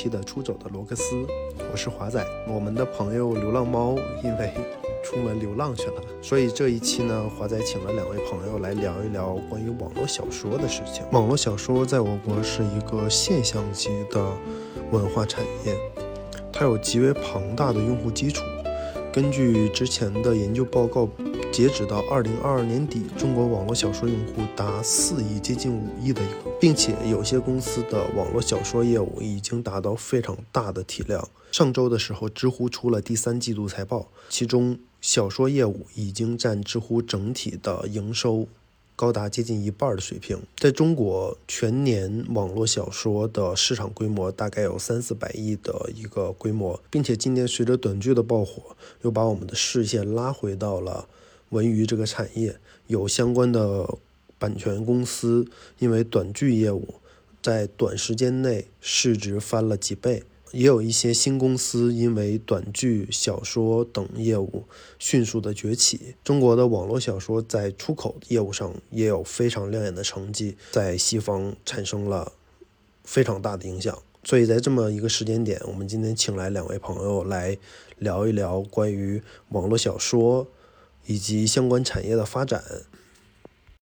期的出走的罗克斯，我是华仔。我们的朋友流浪猫因为出门流浪去了，所以这一期呢，华仔请了两位朋友来聊一聊关于网络小说的事情。网络小说在我国是一个现象级的文化产业，它有极为庞大的用户基础。根据之前的研究报告，截止到二零二二年底，中国网络小说用户达四亿，接近五亿的一个，并且有些公司的网络小说业务已经达到非常大的体量。上周的时候，知乎出了第三季度财报，其中小说业务已经占知乎整体的营收。高达接近一半的水平，在中国全年网络小说的市场规模大概有三四百亿的一个规模，并且今年随着短剧的爆火，又把我们的视线拉回到了文娱这个产业，有相关的版权公司因为短剧业务在短时间内市值翻了几倍。也有一些新公司因为短剧、小说等业务迅速的崛起。中国的网络小说在出口业务上也有非常亮眼的成绩，在西方产生了非常大的影响。所以在这么一个时间点，我们今天请来两位朋友来聊一聊关于网络小说以及相关产业的发展。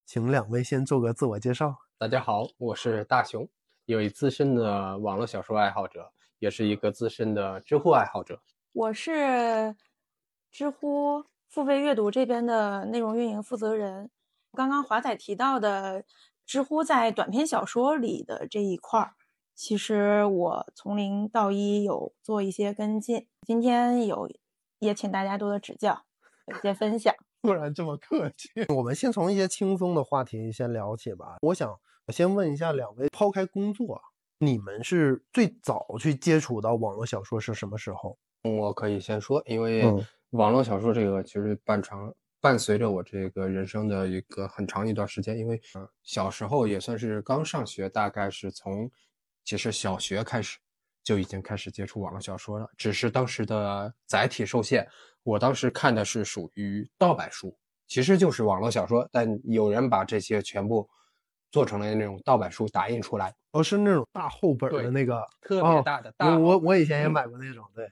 请两位先做个自我介绍。大家好，我是大熊，一位资深的网络小说爱好者。也是一个资深的知乎爱好者。我是知乎付费阅读这边的内容运营负责人。刚刚华仔提到的知乎在短篇小说里的这一块儿，其实我从零到一有做一些跟进。今天有也请大家多多指教，有些分享。突然这么客气，我们先从一些轻松的话题先聊起吧。我想先问一下两位，抛开工作。你们是最早去接触到网络小说是什么时候？我可以先说，因为网络小说这个其实伴长伴随着我这个人生的一个很长一段时间。因为小时候也算是刚上学，大概是从其实小学开始就已经开始接触网络小说了，只是当时的载体受限，我当时看的是属于盗版书，其实就是网络小说，但有人把这些全部。做成了那种盗版书，打印出来，哦，是那种大厚本的那个，特别大的。大我我以前也买过那种，对。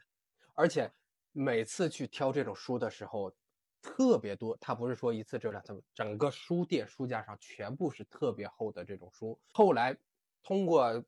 而且每次去挑这种书的时候，特别多。它不是说一次只有两三本，整个书店书架上全部是特别厚的这种书。后来通过。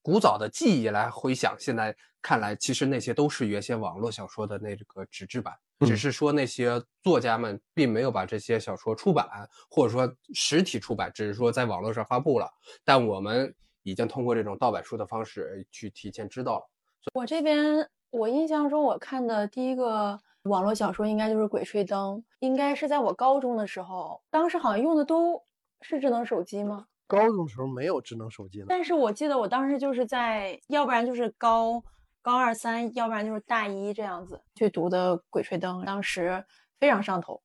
古早的记忆来回想，现在看来，其实那些都是原先网络小说的那个纸质版，只是说那些作家们并没有把这些小说出版，或者说实体出版，只是说在网络上发布了。但我们已经通过这种盗版书的方式去提前知道了。我这边，我印象中我看的第一个网络小说应该就是《鬼吹灯》，应该是在我高中的时候，当时好像用的都是智能手机吗？高中的时候没有智能手机呢，但是我记得我当时就是在，要不然就是高高二三，要不然就是大一这样子去读的《鬼吹灯》，当时非常上头，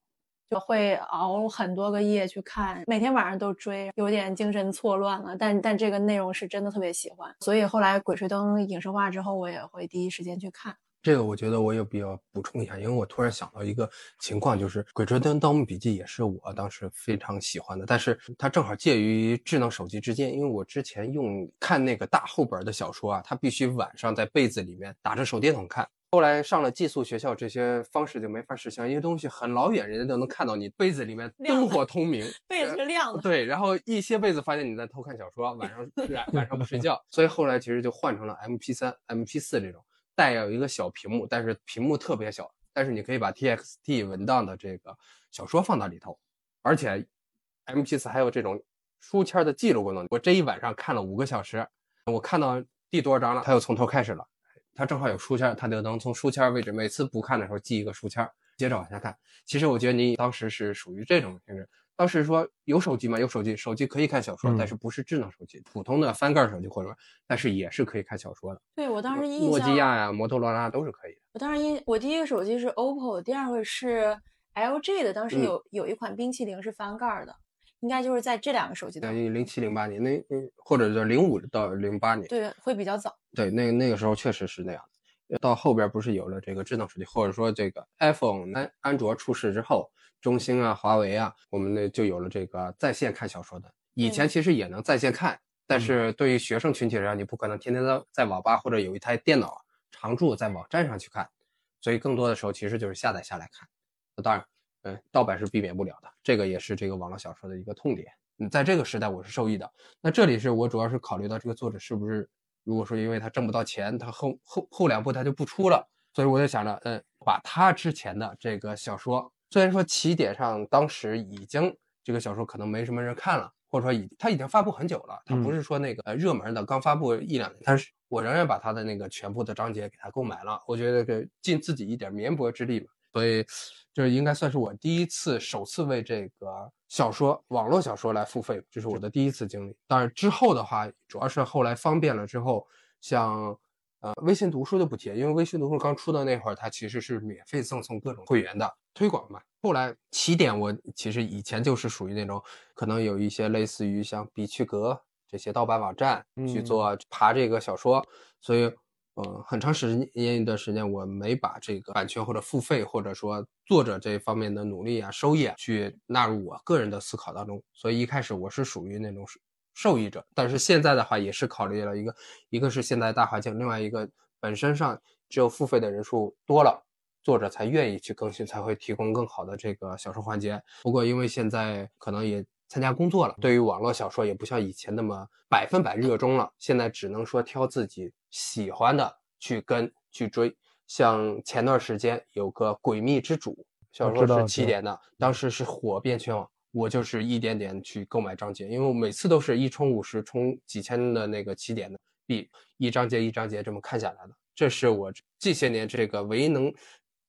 就会熬很多个夜去看，每天晚上都追，有点精神错乱了。但但这个内容是真的特别喜欢，所以后来《鬼吹灯》影视化之后，我也会第一时间去看。这个我觉得我有必要补充一下，因为我突然想到一个情况，就是《鬼吹灯：盗墓笔记》也是我当时非常喜欢的，但是它正好介于智能手机之间，因为我之前用看那个大厚本的小说啊，它必须晚上在被子里面打着手电筒看。后来上了寄宿学校，这些方式就没法实现，因为东西很老远，人家都能看到你被子里面灯火通明，被子是亮的。对，然后一些被子发现你在偷看小说，晚上晚上不睡觉，所以后来其实就换成了 MP 三、MP 四这种。带有一个小屏幕，但是屏幕特别小，但是你可以把 TXT 文档的这个小说放到里头，而且 MP4 还有这种书签的记录功能。我这一晚上看了五个小时，我看到第多少章了，它又从头开始了。它正好有书签，它就能从书签位置每次不看的时候记一个书签，接着往下看。其实我觉得你当时是属于这种性质。当时说有手机吗？有手机，手机可以看小说，但是不是智能手机，普通的翻盖手机或者，但是也是可以看小说的。对我当时印象，诺基亚呀、摩托罗拉都是可以的。我当时印，我第一个手机是 OPPO，第二个是 LG 的，当时有有一款冰淇淋是翻盖的，应该就是在这两个手机的。零七零八年，那或者是零五到零八年，对，会比较早。对，那那个时候确实是那样的。到后边不是有了这个智能手机，或者说这个 iPhone 安安卓出世之后。中兴啊，华为啊，我们呢就有了这个在线看小说的。以前其实也能在线看，但是对于学生群体来讲，你不可能天天在在网吧或者有一台电脑常驻在网站上去看，所以更多的时候其实就是下载下来看。那当然，嗯，盗版是避免不了的，这个也是这个网络小说的一个痛点。嗯，在这个时代我是受益的。那这里是我主要是考虑到这个作者是不是，如果说因为他挣不到钱，他后后后两部他就不出了，所以我就想着，嗯，把他之前的这个小说，虽然说起点上当时已经这个小说可能没什么人看了，或者说已它已经发布很久了，它不是说那个呃热门的刚发布一两年，但是我仍然把它的那个全部的章节给它购买了，我觉得给尽自己一点绵薄之力嘛。所以，就是应该算是我第一次、首次为这个小说、网络小说来付费，这是我的第一次经历。但是之后的话，主要是后来方便了之后，像呃微信读书就不提，因为微信读书刚出的那会儿，它其实是免费赠送各种会员的推广嘛。后来起点，我其实以前就是属于那种可能有一些类似于像比趣阁这些盗版网站去做爬这个小说，所以。呃，很长时间一段时间，我没把这个版权或者付费，或者说作者这方面的努力啊、收益啊，去纳入我个人的思考当中。所以一开始我是属于那种受益者，但是现在的话也是考虑了一个，一个是现在大环境，另外一个本身上只有付费的人数多了，作者才愿意去更新，才会提供更好的这个小说环节。不过因为现在可能也。参加工作了，对于网络小说也不像以前那么百分百热衷了。现在只能说挑自己喜欢的去跟去追。像前段时间有个《诡秘之主》小说是起点的，当时是火遍全网。我就是一点点去购买章节，因为我每次都是一充五十，充几千的那个起点的币，一章节一章节这么看下来的。这是我这些年这个唯一能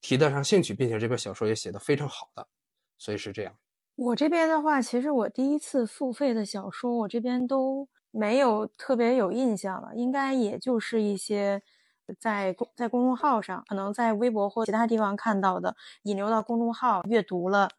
提得上兴趣，并且这本小说也写得非常好的，所以是这样。我这边的话，其实我第一次付费的小说，我这边都没有特别有印象了，应该也就是一些在公在公众号上，可能在微博或其他地方看到的，引流到公众号阅读了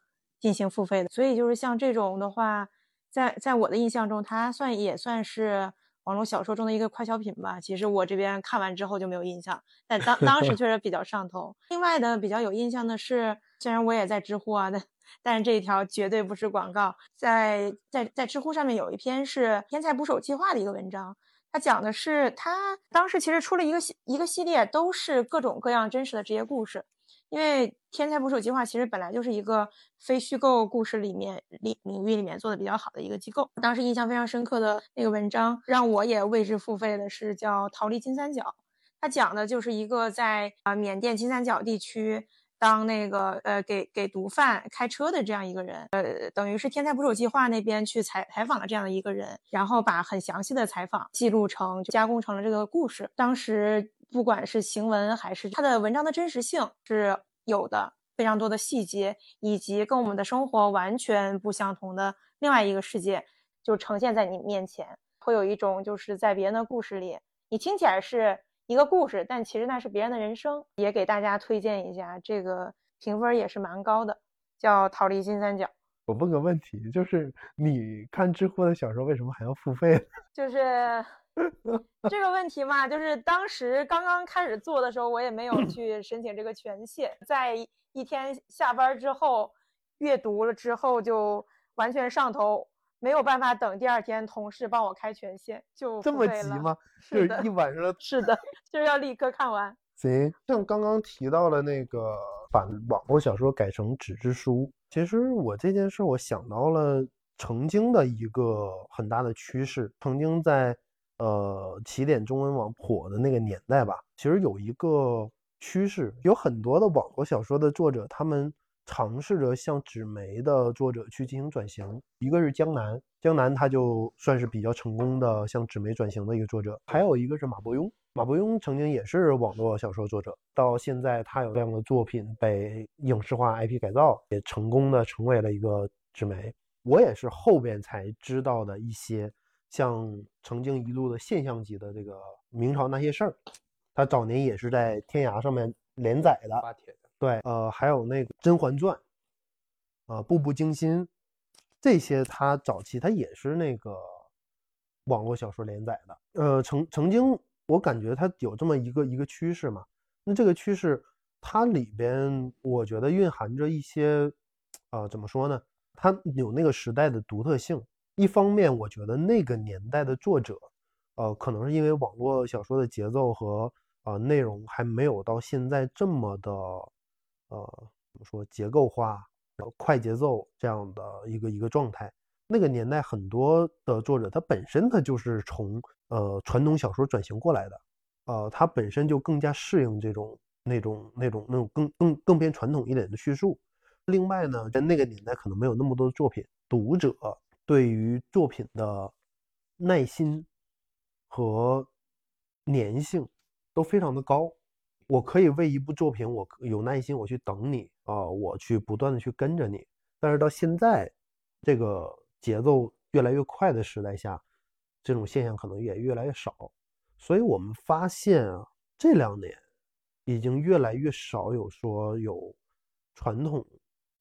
进行付费的。所以就是像这种的话，在在我的印象中，它算也算是网络小说中的一个快消品吧。其实我这边看完之后就没有印象，但当 当时确实比较上头。另外的比较有印象的是，虽然我也在知乎啊，但但是这一条绝对不是广告，在在在知乎上面有一篇是《天才捕手计划》的一个文章，它讲的是他当时其实出了一个系一个系列，都是各种各样真实的职业故事。因为《天才捕手计划》其实本来就是一个非虚构故事里面领领域里面做的比较好的一个机构。当时印象非常深刻的那个文章，让我也为之付费的是叫《逃离金三角》，它讲的就是一个在啊缅甸金三角地区。当那个呃给给毒贩开车的这样一个人，呃，等于是天才捕手计划那边去采采访了这样的一个人，然后把很详细的采访记录成加工成了这个故事。当时不管是行文还是他的文章的真实性是有的，非常多的细节以及跟我们的生活完全不相同的另外一个世界就呈现在你面前，会有一种就是在别人的故事里，你听起来是。一个故事，但其实那是别人的人生，也给大家推荐一下。这个评分也是蛮高的，叫《逃离金三角》。我问个问题，就是你看知乎的小说为什么还要付费？就是 这个问题嘛，就是当时刚刚开始做的时候，我也没有去申请这个权限，在一天下班之后阅读了之后，就完全上头。没有办法等第二天同事帮我开权限，就这么急吗？就是一晚上，是的，就是要立刻看完。行，像刚刚提到了那个把网络小说改成纸质书，其实我这件事我想到了曾经的一个很大的趋势，曾经在呃起点中文网火的那个年代吧，其实有一个趋势，有很多的网络小说的作者，他们。尝试着向纸媒的作者去进行转型，一个是江南，江南他就算是比较成功的向纸媒转型的一个作者，还有一个是马伯庸，马伯庸曾经也是网络小说作者，到现在他有这样的作品被影视化 IP 改造，也成功的成为了一个纸媒。我也是后边才知道的一些，像曾经一度的现象级的这个明朝那些事儿，他早年也是在天涯上面连载的。对，呃，还有那个《甄嬛传》，啊，《步步惊心》，这些他早期他也是那个网络小说连载的。呃，曾曾经我感觉它有这么一个一个趋势嘛。那这个趋势它里边，我觉得蕴含着一些，啊，怎么说呢？它有那个时代的独特性。一方面，我觉得那个年代的作者，呃，可能是因为网络小说的节奏和呃内容还没有到现在这么的，呃，怎么说结构化、呃快节奏这样的一个一个状态。那个年代很多的作者，他本身他就是从呃传统小说转型过来的，呃，他本身就更加适应这种那种那种那种更更更偏传统一点的叙述。另外呢，在那个年代可能没有那么多的作品，读者对于作品的耐心和粘性都非常的高。我可以为一部作品，我有耐心，我去等你啊，我去不断的去跟着你。但是到现在这个节奏越来越快的时代下，这种现象可能也越来越少。所以我们发现啊，这两年已经越来越少有说有传统。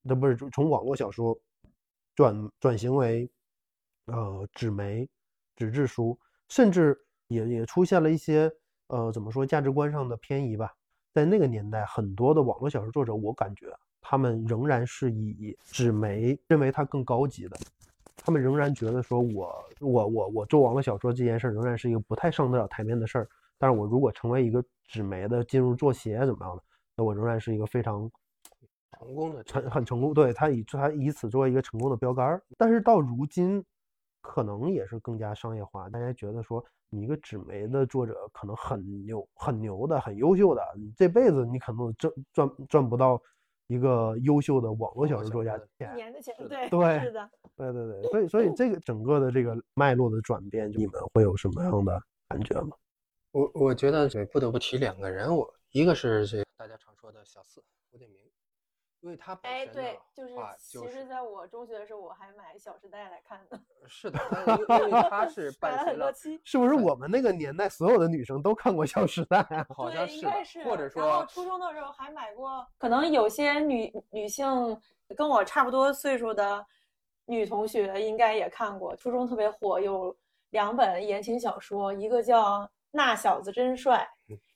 那不是从网络小说转转型为呃纸媒、纸质书，甚至也也出现了一些呃怎么说价值观上的偏移吧。在那个年代，很多的网络小说作者，我感觉他们仍然是以纸媒认为它更高级的，他们仍然觉得说我我我我做网络小说这件事仍然是一个不太上得了台面的事儿。但是我如果成为一个纸媒的进入作协怎么样的，那我仍然是一个非常。成功的成很成功，对他以他以此作为一个成功的标杆儿。但是到如今，可能也是更加商业化。大家觉得说，你一个纸媒的作者可能很牛、很牛的、很优秀的，你这辈子你可能挣赚赚不到一个优秀的网络小说作家的钱。年的钱，对对是的，对对对，所以所以这个整个的这个脉络的转变，你们会有什么样的感觉吗？我我觉得这不得不提两个人我，一个是这大家常说的小四郭敬明。因为他哎，对，就是其实在我中学的时候，我还买《小时代》来看的。是的，因为他 是买了很多期。是不是我们那个年代所有的女生都看过《小时代》啊？好像应该是。或者说，然后初中的时候还买过，可能有些女女性跟我差不多岁数的女同学应该也看过。初中特别火，有两本言情小说，一个叫《那小子真帅》，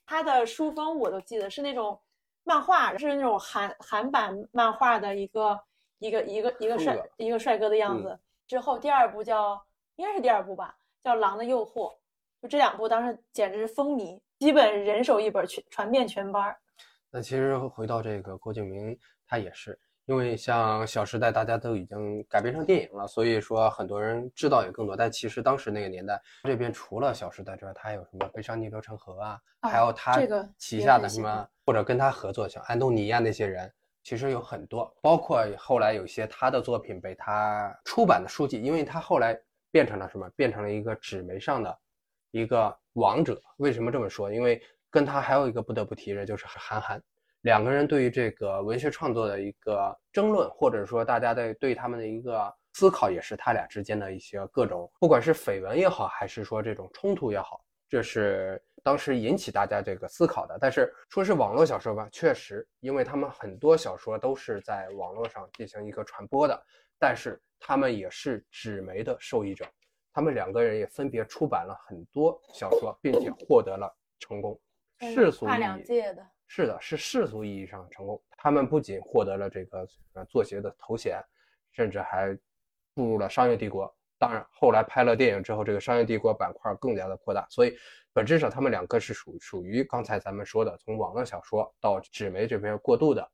他的书封我都记得是那种。漫画是那种韩韩版漫画的一个一个一个一个帅一个帅哥的样子。之后第二部叫应该是第二部吧，叫《狼的诱惑》。就这两部当时简直是风靡，基本人手一本，全传遍全班。那其实回到这个郭敬明，他也是。因为像《小时代》，大家都已经改编成电影了，所以说很多人知道也更多。但其实当时那个年代，这边除了《小时代》之外，他还有什么《悲伤逆流成河》啊，还有他旗下的什么，或者跟他合作像安东尼啊那些人，其实有很多。包括后来有些他的作品被他出版的书籍，因为他后来变成了什么？变成了一个纸媒上的一个王者。为什么这么说？因为跟他还有一个不得不提的，就是韩寒。两个人对于这个文学创作的一个争论，或者说大家的对他们的一个思考，也是他俩之间的一些各种，不管是绯闻也好，还是说这种冲突也好，这是当时引起大家这个思考的。但是说是网络小说吧，确实，因为他们很多小说都是在网络上进行一个传播的，但是他们也是纸媒的受益者，他们两个人也分别出版了很多小说，并且获得了成功，世俗跨两届的。是的，是世俗意义上的成功。他们不仅获得了这个呃作协的头衔，甚至还步入了商业帝国。当然，后来拍了电影之后，这个商业帝国板块更加的扩大。所以，本质上他们两个是属属于刚才咱们说的，从网络小说到纸媒这边过渡的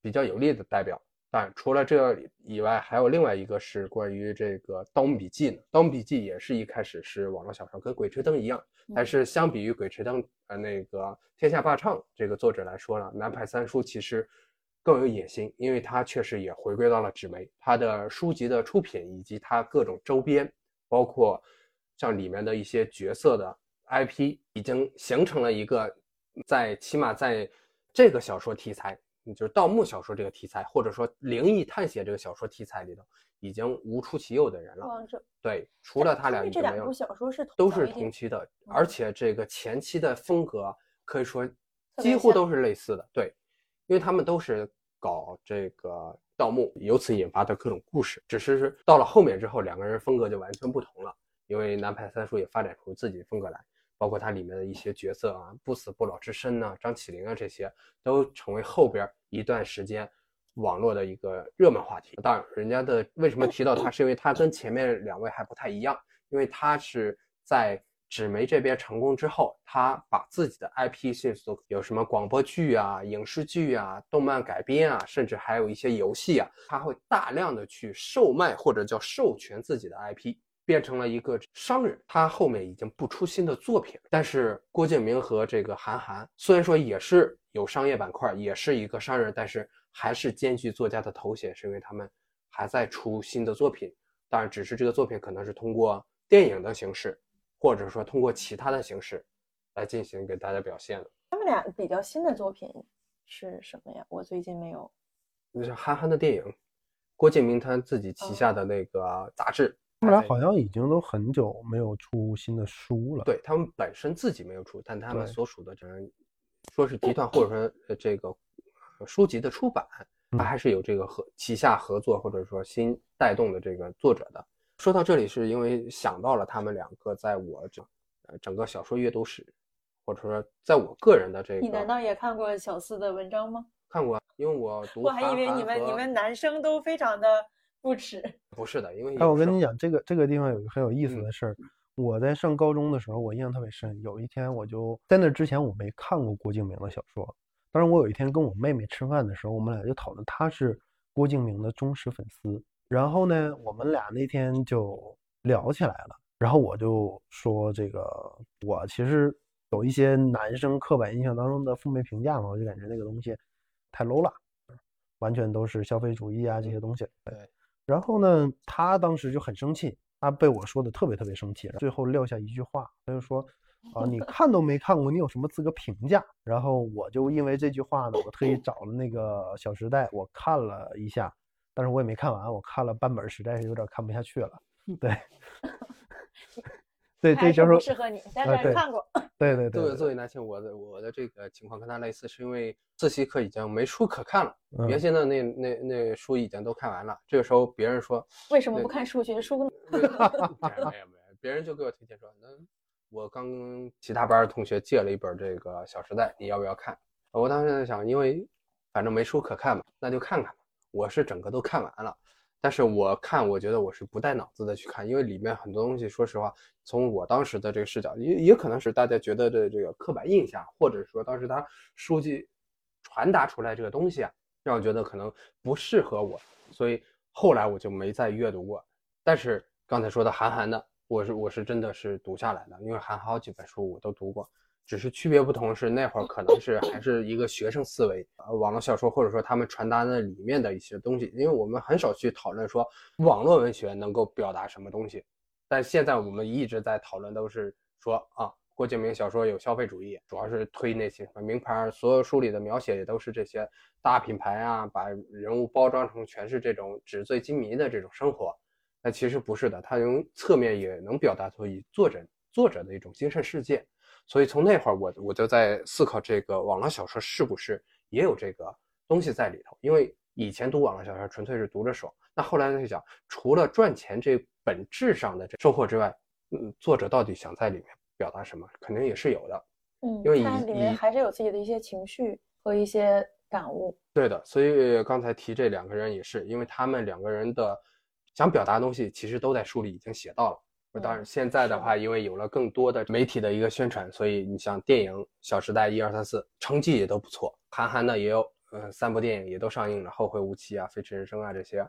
比较有力的代表。但除了这以外，还有另外一个是关于这个《盗墓笔记》呢，《盗墓笔记》也是一开始是网络小说，跟《鬼吹灯》一样，但是相比于《鬼吹灯》呃那个《天下霸唱》这个作者来说呢，南派三叔其实更有野心，因为他确实也回归到了纸媒，他的书籍的出品以及他各种周边，包括像里面的一些角色的 IP，已经形成了一个在起码在这个小说题材。就是盗墓小说这个题材，或者说灵异探险这个小说题材里头，已经无出其右的人了。对，除了他俩，这两部小说是都是同期的，而且这个前期的风格可以说几乎都是类似的。对，因为他们都是搞这个盗墓，由此引发的各种故事。只是是到了后面之后，两个人风格就完全不同了，因为南派三叔也发展出自己的风格来。包括它里面的一些角色啊，不死不老之身呐，张起灵啊，这些都成为后边一段时间网络的一个热门话题。当然，人家的为什么提到他，是因为他跟前面两位还不太一样，因为他是在纸媒这边成功之后，他把自己的 IP 迅速有什么广播剧啊、影视剧啊、动漫改编啊，甚至还有一些游戏啊，他会大量的去售卖或者叫授权自己的 IP。变成了一个商人，他后面已经不出新的作品。但是郭敬明和这个韩寒虽然说也是有商业板块，也是一个商人，但是还是兼具作家的头衔，是因为他们还在出新的作品。当然，只是这个作品可能是通过电影的形式，或者说通过其他的形式来进行给大家表现的。他们俩比较新的作品是什么呀？我最近没有。就是韩寒的电影，郭敬明他自己旗下的那个杂志。他们俩好像已经都很久没有出新的书了。对他们本身自己没有出，但他们所属的这说是集团或者说这个书籍的出版，它还是有这个合旗下合作或者说新带动的这个作者的。说到这里，是因为想到了他们两个在我整呃整个小说阅读史，或者说在我个人的这个，你难道也看过小四的文章吗？看过，因为我读。我还以为你们你们男生都非常的。不吃，不是的，因为哎，我跟你讲，这个这个地方有一个很有意思的事儿。我在上高中的时候，我印象特别深。有一天，我就在那之前我没看过郭敬明的小说。当时我有一天跟我妹妹吃饭的时候，我们俩就讨论，她是郭敬明的忠实粉丝。然后呢，我们俩那天就聊起来了。然后我就说，这个我其实有一些男生刻板印象当中的负面评价嘛，我就感觉那个东西太 low 了，完全都是消费主义啊这些东西。对。然后呢，他当时就很生气，他被我说的特别特别生气，最后撂下一句话，他就说：“啊，你看都没看过，你有什么资格评价？”然后我就因为这句话呢，我特意找了那个《小时代》，我看了一下，但是我也没看完，我看了半本，实在是有点看不下去了。对。对，这就是不适合你，但是看过。对 对对。作为作为男性，我的我的这个情况跟他类似，是因为自习课已经没书可看了，原先的那那那书已经都看完了。这个时候别人说，为什么不看数学书呢？没有没有，别人就给我推荐说，那我刚跟其他班的同学借了一本这个《小时代》，你要不要看？我当时在想，因为反正没书可看嘛，那就看看吧。我是整个都看完了。但是我看，我觉得我是不带脑子的去看，因为里面很多东西，说实话，从我当时的这个视角，也也可能是大家觉得的这个刻板印象，或者说当时他书记传达出来这个东西啊，让我觉得可能不适合我，所以后来我就没再阅读过。但是刚才说的韩寒的，我是我是真的是读下来的，因为韩寒好几本书我都读过。只是区别不同，是那会儿可能是还是一个学生思维，呃，网络小说或者说他们传达的里面的一些东西，因为我们很少去讨论说网络文学能够表达什么东西，但现在我们一直在讨论都是说啊，郭敬明小说有消费主义，主要是推那些什么名牌，所有书里的描写也都是这些大品牌啊，把人物包装成全是这种纸醉金迷的这种生活，那其实不是的，他从侧面也能表达出以作者作者的一种精神世界。所以从那会儿，我我就在思考这个网络小说是不是也有这个东西在里头？因为以前读网络小说纯粹是读着爽，那后来呢就想，除了赚钱这本质上的这收获之外，嗯，作者到底想在里面表达什么？肯定也是有的。嗯，因为它里面还是有自己的一些情绪和一些感悟。对的，所以刚才提这两个人也是，因为他们两个人的想表达的东西，其实都在书里已经写到了。当然，现在的话，因为有了更多的媒体的一个宣传，所以你像电影《小时代》一二三四，成绩也都不错。韩寒呢也有，呃，三部电影也都上映了，《后会无期》啊，《飞驰人生》啊这些，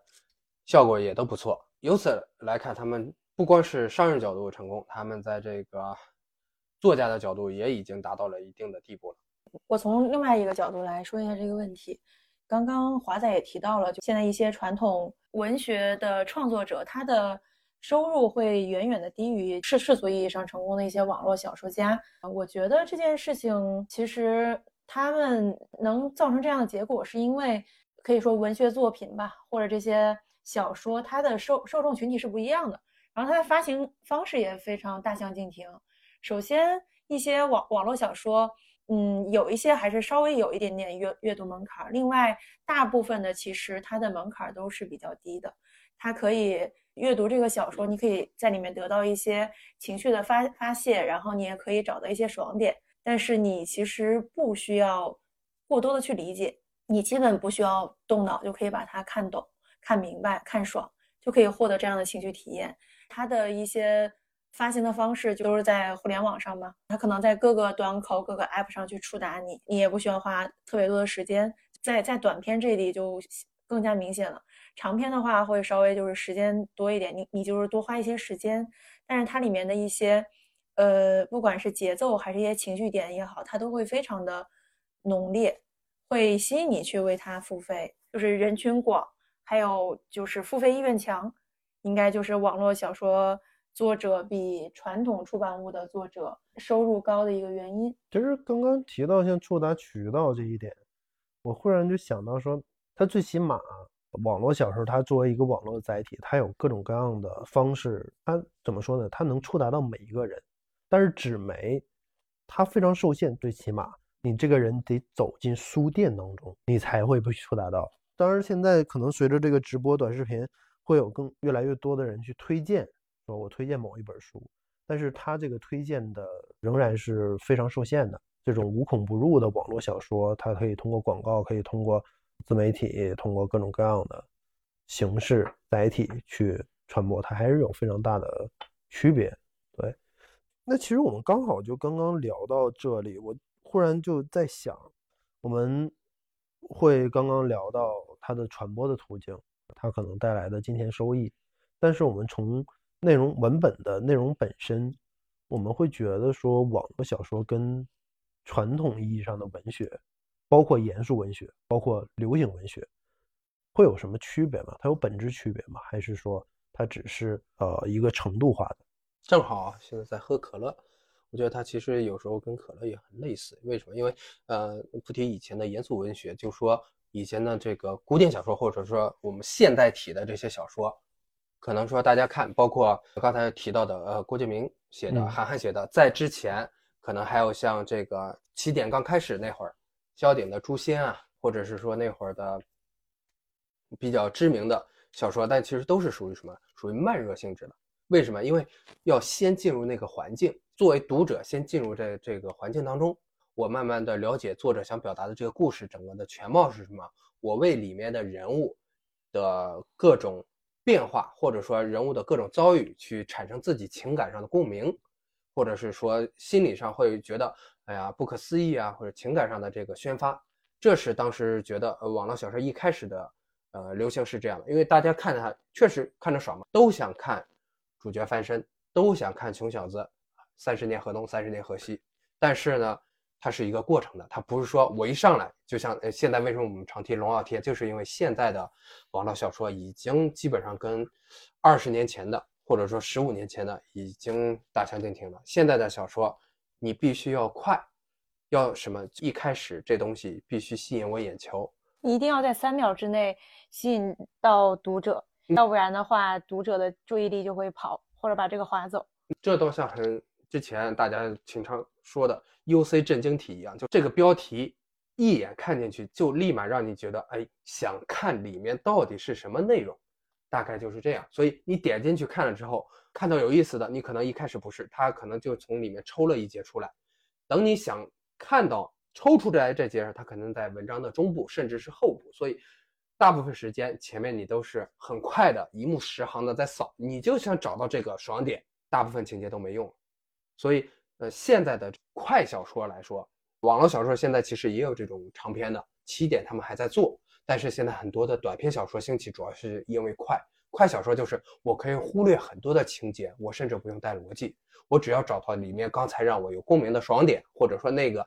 效果也都不错。由此来看，他们不光是商业角度成功，他们在这个作家的角度也已经达到了一定的地步了。我从另外一个角度来说一下这个问题。刚刚华仔也提到了，就现在一些传统文学的创作者，他的。收入会远远的低于世世俗意义上成功的一些网络小说家。我觉得这件事情其实他们能造成这样的结果，是因为可以说文学作品吧，或者这些小说，它的受受众群体是不一样的，然后它的发行方式也非常大相径庭。首先，一些网网络小说，嗯，有一些还是稍微有一点点阅阅读门槛。另外，大部分的其实它的门槛都是比较低的，它可以。阅读这个小说，你可以在里面得到一些情绪的发发泄，然后你也可以找到一些爽点。但是你其实不需要过多的去理解，你基本不需要动脑就可以把它看懂、看明白、看爽，就可以获得这样的情绪体验。它的一些发行的方式就是在互联网上嘛，它可能在各个端口、各个 app 上去触达你，你也不需要花特别多的时间。在在短片这里就更加明显了，长篇的话会稍微就是时间多一点，你你就是多花一些时间，但是它里面的一些呃，不管是节奏还是一些情绪点也好，它都会非常的浓烈，会吸引你去为它付费，就是人群广，还有就是付费意愿强，应该就是网络小说作者比传统出版物的作者收入高的一个原因。其实刚刚提到像触达渠道这一点。我忽然就想到说，它最起码网络小说，它作为一个网络载体，它有各种各样的方式。它怎么说呢？它能触达到每一个人。但是纸媒，它非常受限，最起码你这个人得走进书店当中，你才会被触达到。当然，现在可能随着这个直播短视频，会有更越来越多的人去推荐，说我推荐某一本书，但是它这个推荐的仍然是非常受限的。这种无孔不入的网络小说，它可以通过广告，可以通过自媒体，通过各种各样的形式载体去传播，它还是有非常大的区别。对，那其实我们刚好就刚刚聊到这里，我忽然就在想，我们会刚刚聊到它的传播的途径，它可能带来的金钱收益，但是我们从内容文本的内容本身，我们会觉得说网络小说跟传统意义上的文学，包括严肃文学，包括流行文学，会有什么区别吗？它有本质区别吗？还是说它只是呃一个程度化的？正好现在在喝可乐，我觉得它其实有时候跟可乐也很类似。为什么？因为呃，不提以前的严肃文学，就说以前的这个古典小说，或者说我们现代体的这些小说，可能说大家看，包括刚才提到的呃郭敬明写的、韩寒写的，在之前。可能还有像这个起点刚开始那会儿，萧鼎的《诛仙》啊，或者是说那会儿的比较知名的小说，但其实都是属于什么？属于慢热性质的。为什么？因为要先进入那个环境，作为读者先进入这这个环境当中，我慢慢的了解作者想表达的这个故事整个的全貌是什么，我为里面的人物的各种变化，或者说人物的各种遭遇，去产生自己情感上的共鸣。或者是说心理上会觉得，哎呀不可思议啊，或者情感上的这个宣发，这是当时觉得呃网络小说一开始的呃流行是这样的，因为大家看它确实看着爽嘛，都想看主角翻身，都想看穷小子三十年河东三十年河西，但是呢，它是一个过程的，它不是说我一上来就像呃现在为什么我们常提龙傲天，就是因为现在的网络小说已经基本上跟二十年前的。或者说十五年前的已经大相径庭了。现在的小说，你必须要快，要什么？一开始这东西必须吸引我眼球，你一定要在三秒之内吸引到读者，要不然的话，读者的注意力就会跑，或者把这个划走。这倒像很之前大家经常说的 UC 震惊体一样，就这个标题一眼看进去，就立马让你觉得，哎，想看里面到底是什么内容。大概就是这样，所以你点进去看了之后，看到有意思的，你可能一开始不是，他可能就从里面抽了一节出来。等你想看到抽出来这节，他可能在文章的中部，甚至是后部。所以大部分时间前面你都是很快的一目十行的在扫，你就想找到这个爽点，大部分情节都没用。所以呃，现在的快小说来说，网络小说现在其实也有这种长篇的起点，他们还在做。但是现在很多的短篇小说兴起，主要是因为快快小说就是我可以忽略很多的情节，我甚至不用带逻辑，我只要找到里面刚才让我有共鸣的爽点，或者说那个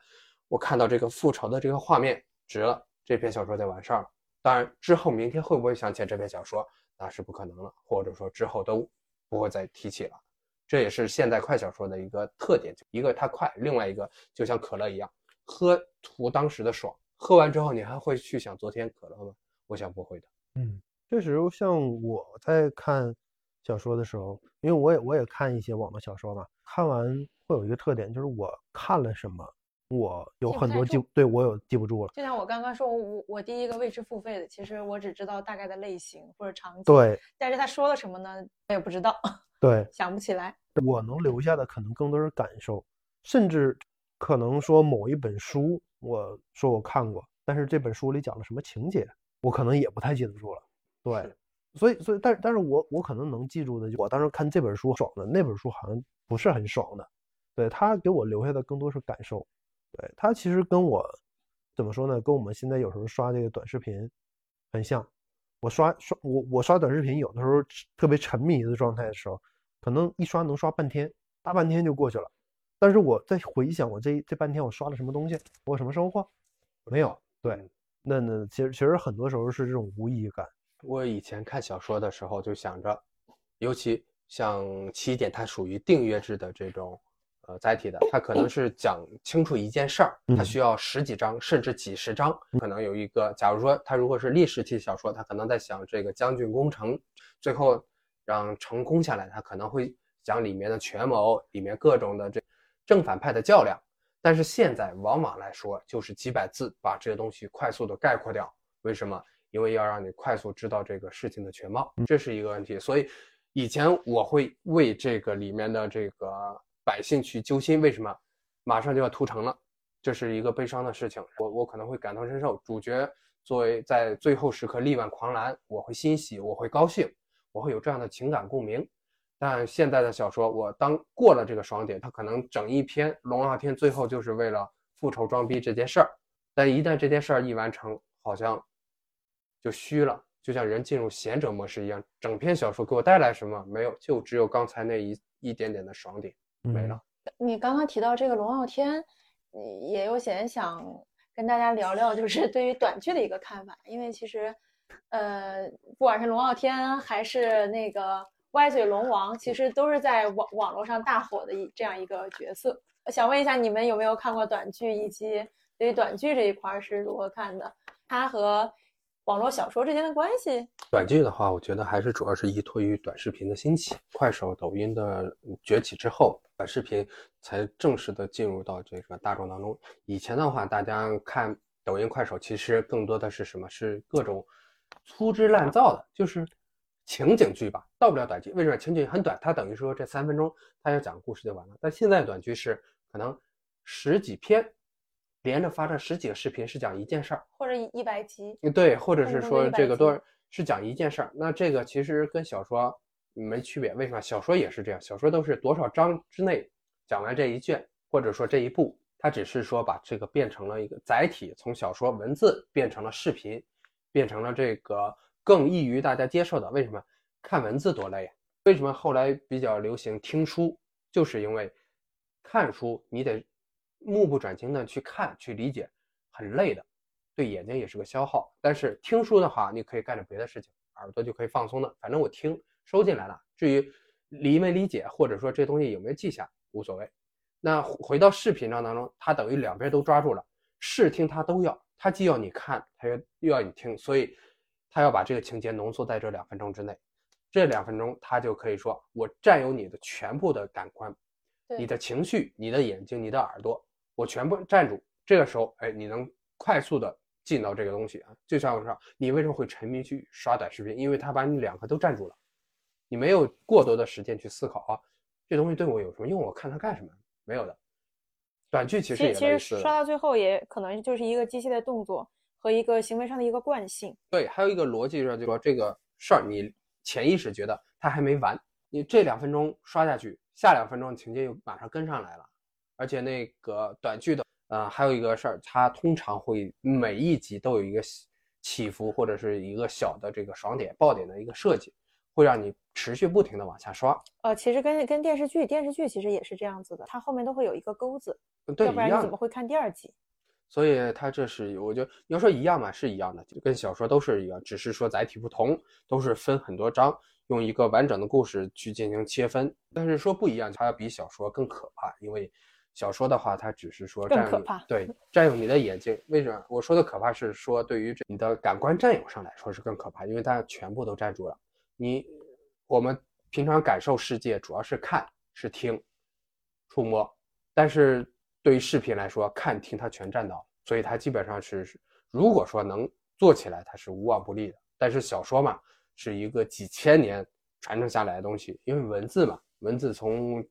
我看到这个复仇的这个画面值了，这篇小说就完事儿了。当然之后明天会不会想起这篇小说，那是不可能了，或者说之后都不会再提起了。这也是现代快小说的一个特点，一个它快，另外一个就像可乐一样，喝图当时的爽。喝完之后，你还会去想昨天可乐吗？我想不会的。嗯，确实，像我在看小说的时候，因为我也我也看一些网络小说嘛，看完会有一个特点，就是我看了什么，我有很多记，对我有记不住了。就像我刚刚说，我我第一个为之付费的，其实我只知道大概的类型或者场景。对。但是他说了什么呢？我也不知道。对。想不起来。我能留下的可能更多是感受，甚至可能说某一本书。我说我看过，但是这本书里讲了什么情节，我可能也不太记得住了。对，所以所以，但是但是我我可能能记住的，我当时看这本书爽的，那本书好像不是很爽的。对他给我留下的更多是感受。对他其实跟我怎么说呢？跟我们现在有时候刷这个短视频很像。我刷刷我我刷短视频，有的时候特别沉迷的状态的时候，可能一刷能刷半天，大半天就过去了。但是我在回想我这这半天我刷了什么东西，我有什么收获？没有。对，那那其实其实很多时候是这种无意义感。我以前看小说的时候就想着，尤其像起点，它属于订阅制的这种呃载体的，它可能是讲清楚一件事儿，它需要十几章甚至几十章，可能有一个，假如说它如果是历史体小说，它可能在想这个将军攻城，最后让成攻下来，它可能会讲里面的权谋，里面各种的这正反派的较量。但是现在往往来说就是几百字把这些东西快速的概括掉，为什么？因为要让你快速知道这个事情的全貌，这是一个问题。所以以前我会为这个里面的这个百姓去揪心，为什么马上就要屠城了？这是一个悲伤的事情。我我可能会感同身受。主角作为在最后时刻力挽狂澜，我会欣喜，我会高兴，我会有这样的情感共鸣。但现在的小说，我当过了这个爽点，他可能整一篇龙傲天最后就是为了复仇装逼这件事儿，但一旦这件事儿一完成，好像。就虚了，就像人进入贤者模式一样。整篇小说给我带来什么？没有，就只有刚才那一一点点的爽点没了。你刚刚提到这个龙傲天，也有点想跟大家聊聊，就是对于短剧的一个看法。因为其实，呃，不管是龙傲天还是那个歪嘴龙王，其实都是在网网络上大火的一这样一个角色。想问一下，你们有没有看过短剧，以及对于短剧这一块是如何看的？它和网络小说之间的关系，短剧的话，我觉得还是主要是依托于短视频的兴起，快手、抖音的崛起之后，短视频才正式的进入到这个大众当中。以前的话，大家看抖音、快手，其实更多的是什么？是各种粗制滥造的，就是情景剧吧，到不了短剧。为什么情景很短？它等于说这三分钟，它要讲故事就完了。但现在短剧是可能十几篇。连着发这十几个视频是讲一件事儿，或者一百集，对，或者是说这个都是讲一件事儿。那这个其实跟小说没区别，为什么？小说也是这样，小说都是多少章之内讲完这一卷，或者说这一部，它只是说把这个变成了一个载体，从小说文字变成了视频，变成了这个更易于大家接受的。为什么？看文字多累呀？为什么后来比较流行听书？就是因为看书你得。目不转睛的去看去理解，很累的，对眼睛也是个消耗。但是听书的话，你可以干点别的事情，耳朵就可以放松的。反正我听收进来了，至于理没理解，或者说这东西有没有记下，无所谓。那回到视频上当中，它等于两边都抓住了，视听它都要，它既要你看，它又又要你听，所以它要把这个情节浓缩在这两分钟之内。这两分钟，他就可以说我占有你的全部的感官，你的情绪，你的眼睛，你的耳朵。我全部占住，这个时候，哎，你能快速的进到这个东西啊？就像我说，你为什么会沉迷去刷短视频？因为他把你两个都占住了，你没有过多的时间去思考啊，这东西对我有什么用？我看它干什么？没有的。短剧其实也其实刷到最后也可能就是一个机械的动作和一个行为上的一个惯性。对，还有一个逻辑上就说这个事儿，你潜意识觉得它还没完，你这两分钟刷下去，下两分钟情节又马上跟上来了。而且那个短剧的，呃，还有一个事儿，它通常会每一集都有一个起伏或者是一个小的这个爽点爆点的一个设计，会让你持续不停的往下刷。呃，其实跟跟电视剧，电视剧其实也是这样子的，它后面都会有一个钩子，对，要不然你怎么会看第二集？所以它这是，我觉得要说一样嘛，是一样的，跟小说都是一样，只是说载体不同，都是分很多章，用一个完整的故事去进行切分。但是说不一样，它要比小说更可怕，因为。小说的话，它只是说占有对占有你的眼睛。为什么我说的可怕是说对于你的感官占有上来说是更可怕，因为它全部都占住了。你我们平常感受世界主要是看、是听、触摸，但是对于视频来说，看、听它全占到，所以它基本上是如果说能做起来，它是无往不利的。但是小说嘛，是一个几千年传承下来的东西，因为文字嘛，文字从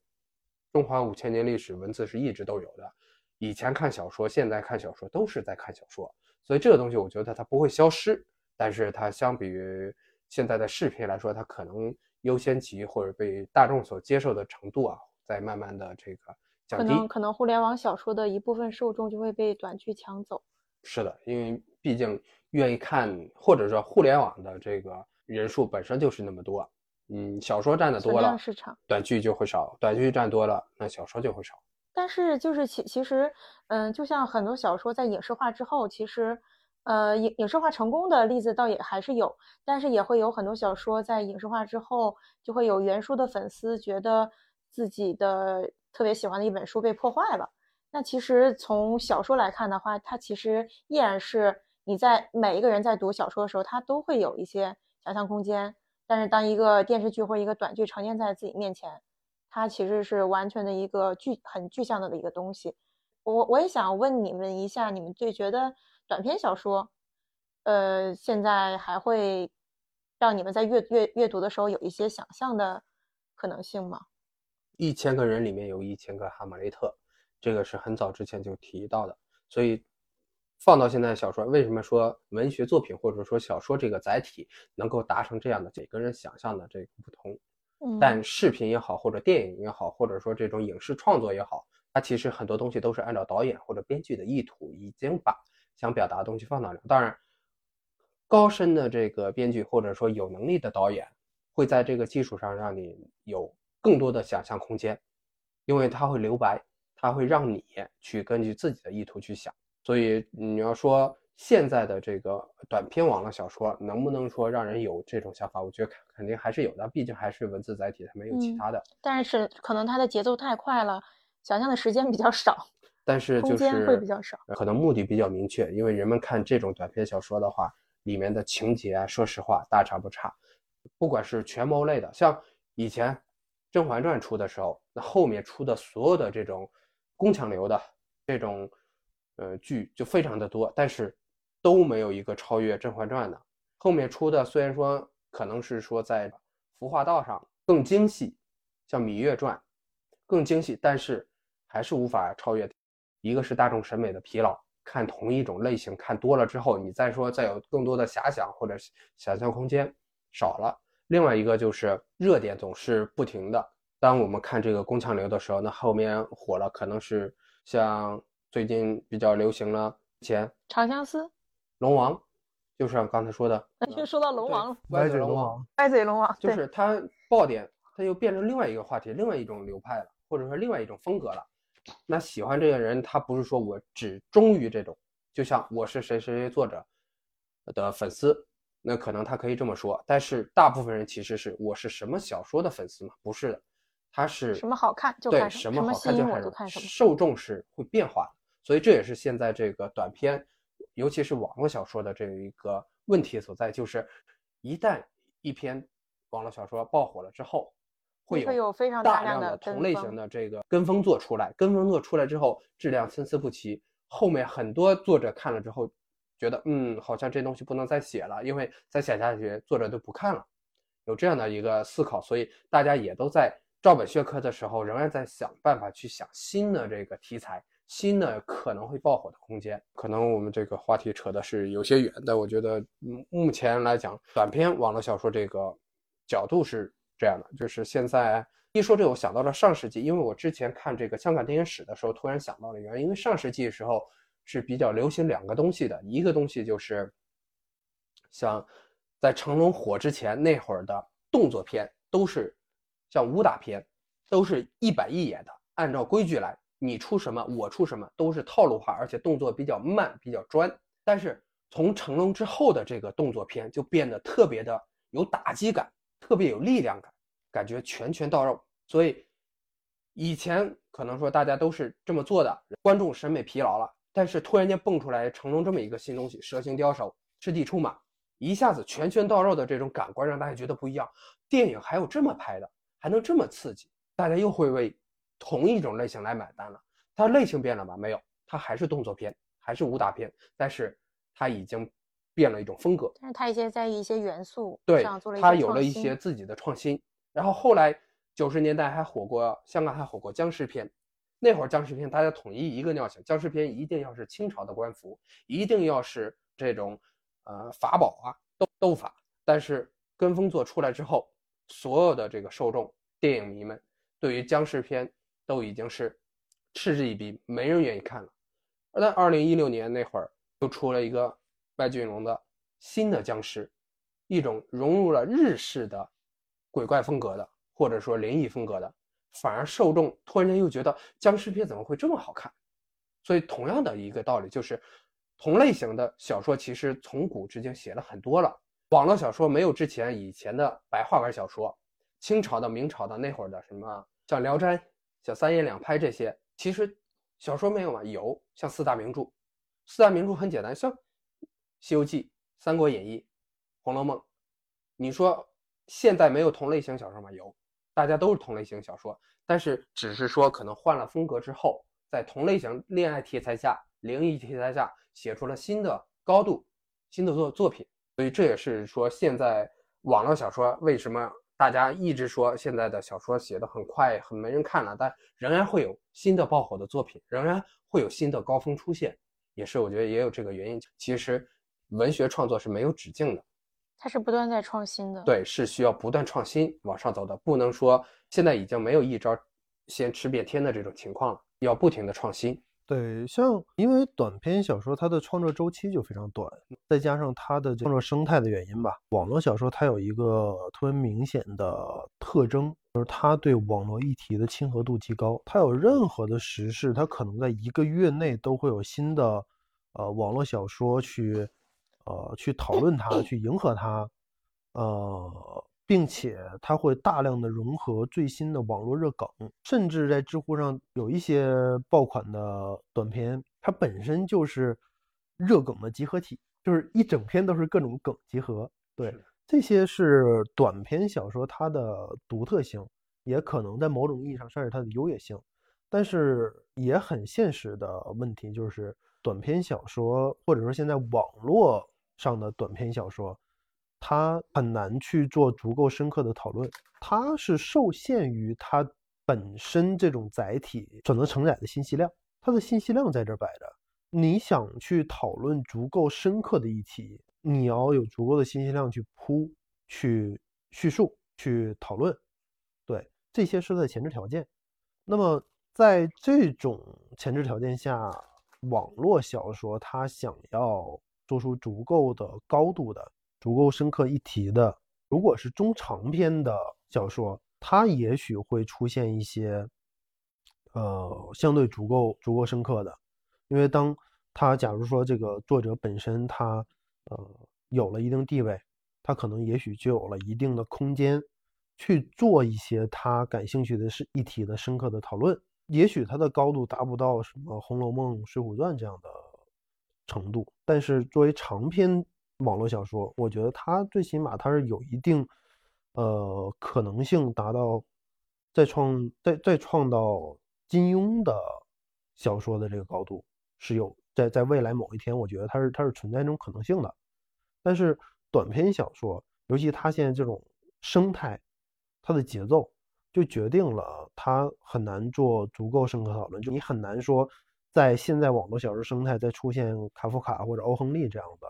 中华五千年历史，文字是一直都有的，以前看小说，现在看小说都是在看小说，所以这个东西我觉得它不会消失，但是它相比于现在的视频来说，它可能优先级或者被大众所接受的程度啊，在慢慢的这个降低。能可能互联网小说的一部分受众就会被短剧抢走。是的，因为毕竟愿意看或者说互联网的这个人数本身就是那么多，嗯，小说占的多了，市场。短剧就会少；短剧占多了，那小说就会少。但是就是其其实，嗯，就像很多小说在影视化之后，其实，呃，影影视化成功的例子倒也还是有，但是也会有很多小说在影视化之后，就会有原书的粉丝觉得自己的特别喜欢的一本书被破坏了。那其实从小说来看的话，它其实依然是你在每一个人在读小说的时候，他都会有一些想象空间。但是当一个电视剧或一个短剧呈现在自己面前，它其实是完全的一个具很具象的的一个东西。我我也想问你们一下，你们最觉得短篇小说，呃，现在还会让你们在阅阅阅读的时候有一些想象的可能性吗？一千个人里面有一千个哈姆雷特，这个是很早之前就提到的。所以放到现在小说，为什么说文学作品或者说小说这个载体能够达成这样的每个人想象的这个不同？嗯，但视频也好，或者电影也好，或者说这种影视创作也好，它其实很多东西都是按照导演或者编剧的意图，已经把想表达的东西放到了。当然，高深的这个编剧或者说有能力的导演，会在这个基础上让你有更多的想象空间，因为它会留白，它会让你去根据自己的意图去想。所以你要说现在的这个短篇网络小说能不能说让人有这种想法？我觉得肯肯定还是有的，毕竟还是文字载体，它没有其嗯他的。但是可能它的节奏太快了，想象的时间比较少，但是就是会比较少。可能目的比较明确，因为人们看这种短篇小说的话，里面的情节啊，说实话大差不差，不管是权谋类的，像以前《甄嬛传》出的时候，那后面出的所有的这种宫墙流的这种呃剧就非常的多，但是都没有一个超越《甄嬛传》的。后面出的虽然说可能是说在服化道上更精细，像《芈月传》更精细，但是还是无法超越。一个是大众审美的疲劳，看同一种类型看多了之后，你再说再有更多的遐想或者想象空间少了。另外一个就是热点总是不停的。当我们看这个宫腔流的时候，那后面火了，可能是像最近比较流行了前长相思，龙王，就像刚才说的，那又说到龙王了，歪歪嘴龙王，嘴龙王，歪嘴龙王，就是它爆点，它又变成另外一个话题，另外一种流派了，或者说另外一种风格了。那喜欢这个人，他不是说我只忠于这种，就像我是谁谁谁作者的粉丝，那可能他可以这么说，但是大部分人其实是我是什么小说的粉丝嘛？不是的，他是什么好看就看什么，什么好看就看什么。受众是会变化的，所以这也是现在这个短片，尤其是网络小说的这一个问题所在，就是一旦一篇网络小说爆火了之后，会会有非常大量的同类型的这个跟风作出来，跟风作出来之后质量参差不齐，后面很多作者看了之后觉得，嗯，好像这东西不能再写了，因为再写下去作者就不看了，有这样的一个思考，所以大家也都在照本宣科的时候，仍然在想办法去想新的这个题材。新的可能会爆火的空间，可能我们这个话题扯的是有些远，但我觉得，目前来讲，短篇网络小说这个角度是这样的，就是现在一说这个，我想到了上世纪，因为我之前看这个香港电影史的时候，突然想到了原因，因为上世纪的时候是比较流行两个东西的，一个东西就是像在成龙火之前那会儿的动作片，都是像武打片，都是一板一眼的，按照规矩来，你出什么我出什么，都是套路化，而且动作比较慢，比较专。但是从成龙之后的这个动作片就变得特别的有打击感，特别有力量感，感觉拳拳到肉。所以以前可能说大家都是这么做的，观众审美疲劳了，但是突然间蹦出来成龙这么一个新东西，蛇形刁手，赤地出马，一下子拳拳到肉的这种感官让大家觉得不一样。电影还有这么拍的，还能这么刺激，大家又会为同一种类型来买单了。它类型变了吗？没有，它还是动作片，还是武打片，但是它已经变了一种风格。但是它一些在一些元素对上做了，一它有了一些自己的创新。然后后来九十年代还火过，香港还火过僵尸片，那会儿僵尸片大家统一一个尿性，僵尸片一定要是清朝的官服，一定要是这种呃法宝啊斗斗法。但是跟风做出来之后，所有的这个受众电影迷们对于僵尸片都已经是嗤之以鼻，没人愿意看了。而在二零一六年那会儿，又出了一个外俊龙的新的僵尸，一种融入了日式的鬼怪风格的，或者说灵异风格的。反而受众突然间又觉得僵尸片怎么会这么好看？所以同样的一个道理就是，同类型的小说其实从古至今写了很多了。网络小说没有之前以前的白话文小说，清朝的、明朝的那会儿的什么像《聊斋》、像三言两拍这些，其实小说没有嘛？有，像四大名著。四大名著很简单，像《西游记》《三国演义》《红楼梦》。你说现在没有同类型小说吗？有。大家都是同类型小说，但是只是说可能换了风格之后，在同类型恋爱题材下、灵异题材下写出了新的高度、新的作作品。所以这也是说现在网络小说为什么大家一直说现在的小说写的很快、很没人看了，但仍然会有新的爆火的作品，仍然会有新的高峰出现，也是我觉得也有这个原因。其实文学创作是没有止境的。它是不断在创新的，对，是需要不断创新往上走的，不能说现在已经没有一招先吃遍天的这种情况了，要不停的创新。对，像因为短篇小说它的创作周期就非常短，再加上它的创作生态的原因吧，网络小说它有一个特别明显的特征，就是它对网络议题的亲和度极高，它有任何的时事，它可能在一个月内都会有新的呃网络小说去。呃，去讨论它，去迎合它，呃，并且它会大量的融合最新的网络热梗，甚至在知乎上有一些爆款的短片，它本身就是热梗的集合体，就是一整篇都是各种梗集合。对，这些是短篇小说它的独特性，也可能在某种意义上算是它的优越性，但是也很现实的问题就是，短篇小说或者说现在网络。上的短篇小说，它很难去做足够深刻的讨论，它是受限于它本身这种载体所能承载的信息量，它的信息量在这摆着。你想去讨论足够深刻的议题，你要有足够的信息量去铺、去叙述、去讨论，对，这些是在前置条件。那么在这种前置条件下，网络小说它想要。做出足够的高度的、足够深刻一题的，如果是中长篇的小说，它也许会出现一些，呃，相对足够、足够深刻的。因为当他假如说这个作者本身他，呃，有了一定地位，他可能也许就有了一定的空间去做一些他感兴趣的是议题的深刻的讨论。也许他的高度达不到什么《红楼梦》《水浒传》这样的。程度，但是作为长篇网络小说，我觉得它最起码它是有一定，呃，可能性达到再创再再创到金庸的小说的这个高度是有在在未来某一天，我觉得它是它是存在这种可能性的。但是短篇小说，尤其它现在这种生态，它的节奏就决定了它很难做足够深刻讨论，就你很难说。在现在网络小说生态再出现卡夫卡或者欧亨利这样的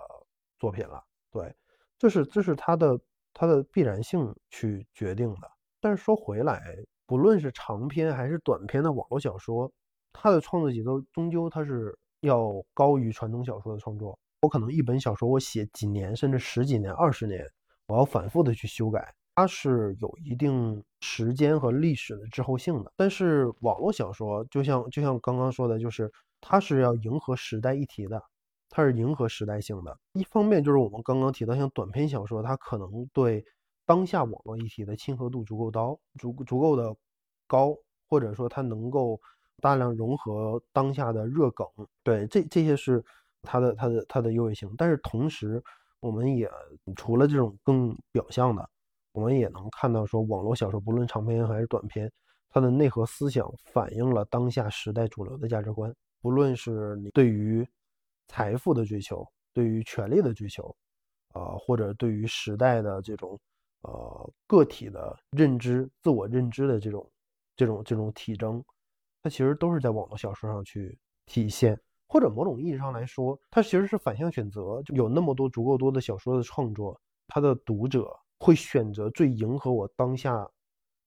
作品了，对，这是这是它的它的必然性去决定的。但是说回来，不论是长篇还是短篇的网络小说，它的创作节奏终究它是要高于传统小说的创作。我可能一本小说我写几年，甚至十几年、二十年，我要反复的去修改。它是有一定时间和历史的滞后性的，但是网络小说就像就像刚刚说的，就是它是要迎合时代议题的，它是迎合时代性的。一方面就是我们刚刚提到，像短篇小说，它可能对当下网络议题的亲和度足够高，足足够的高，或者说它能够大量融合当下的热梗，对，这这些是它的它的它的优越性。但是同时，我们也除了这种更表象的。我们也能看到，说网络小说不论长篇还是短篇，它的内核思想反映了当下时代主流的价值观。不论是你对于财富的追求，对于权力的追求，啊，或者对于时代的这种呃个体的认知、自我认知的这种这种这种体征，它其实都是在网络小说上去体现，或者某种意义上来说，它其实是反向选择。就有那么多足够多的小说的创作，它的读者会选择最迎合我当下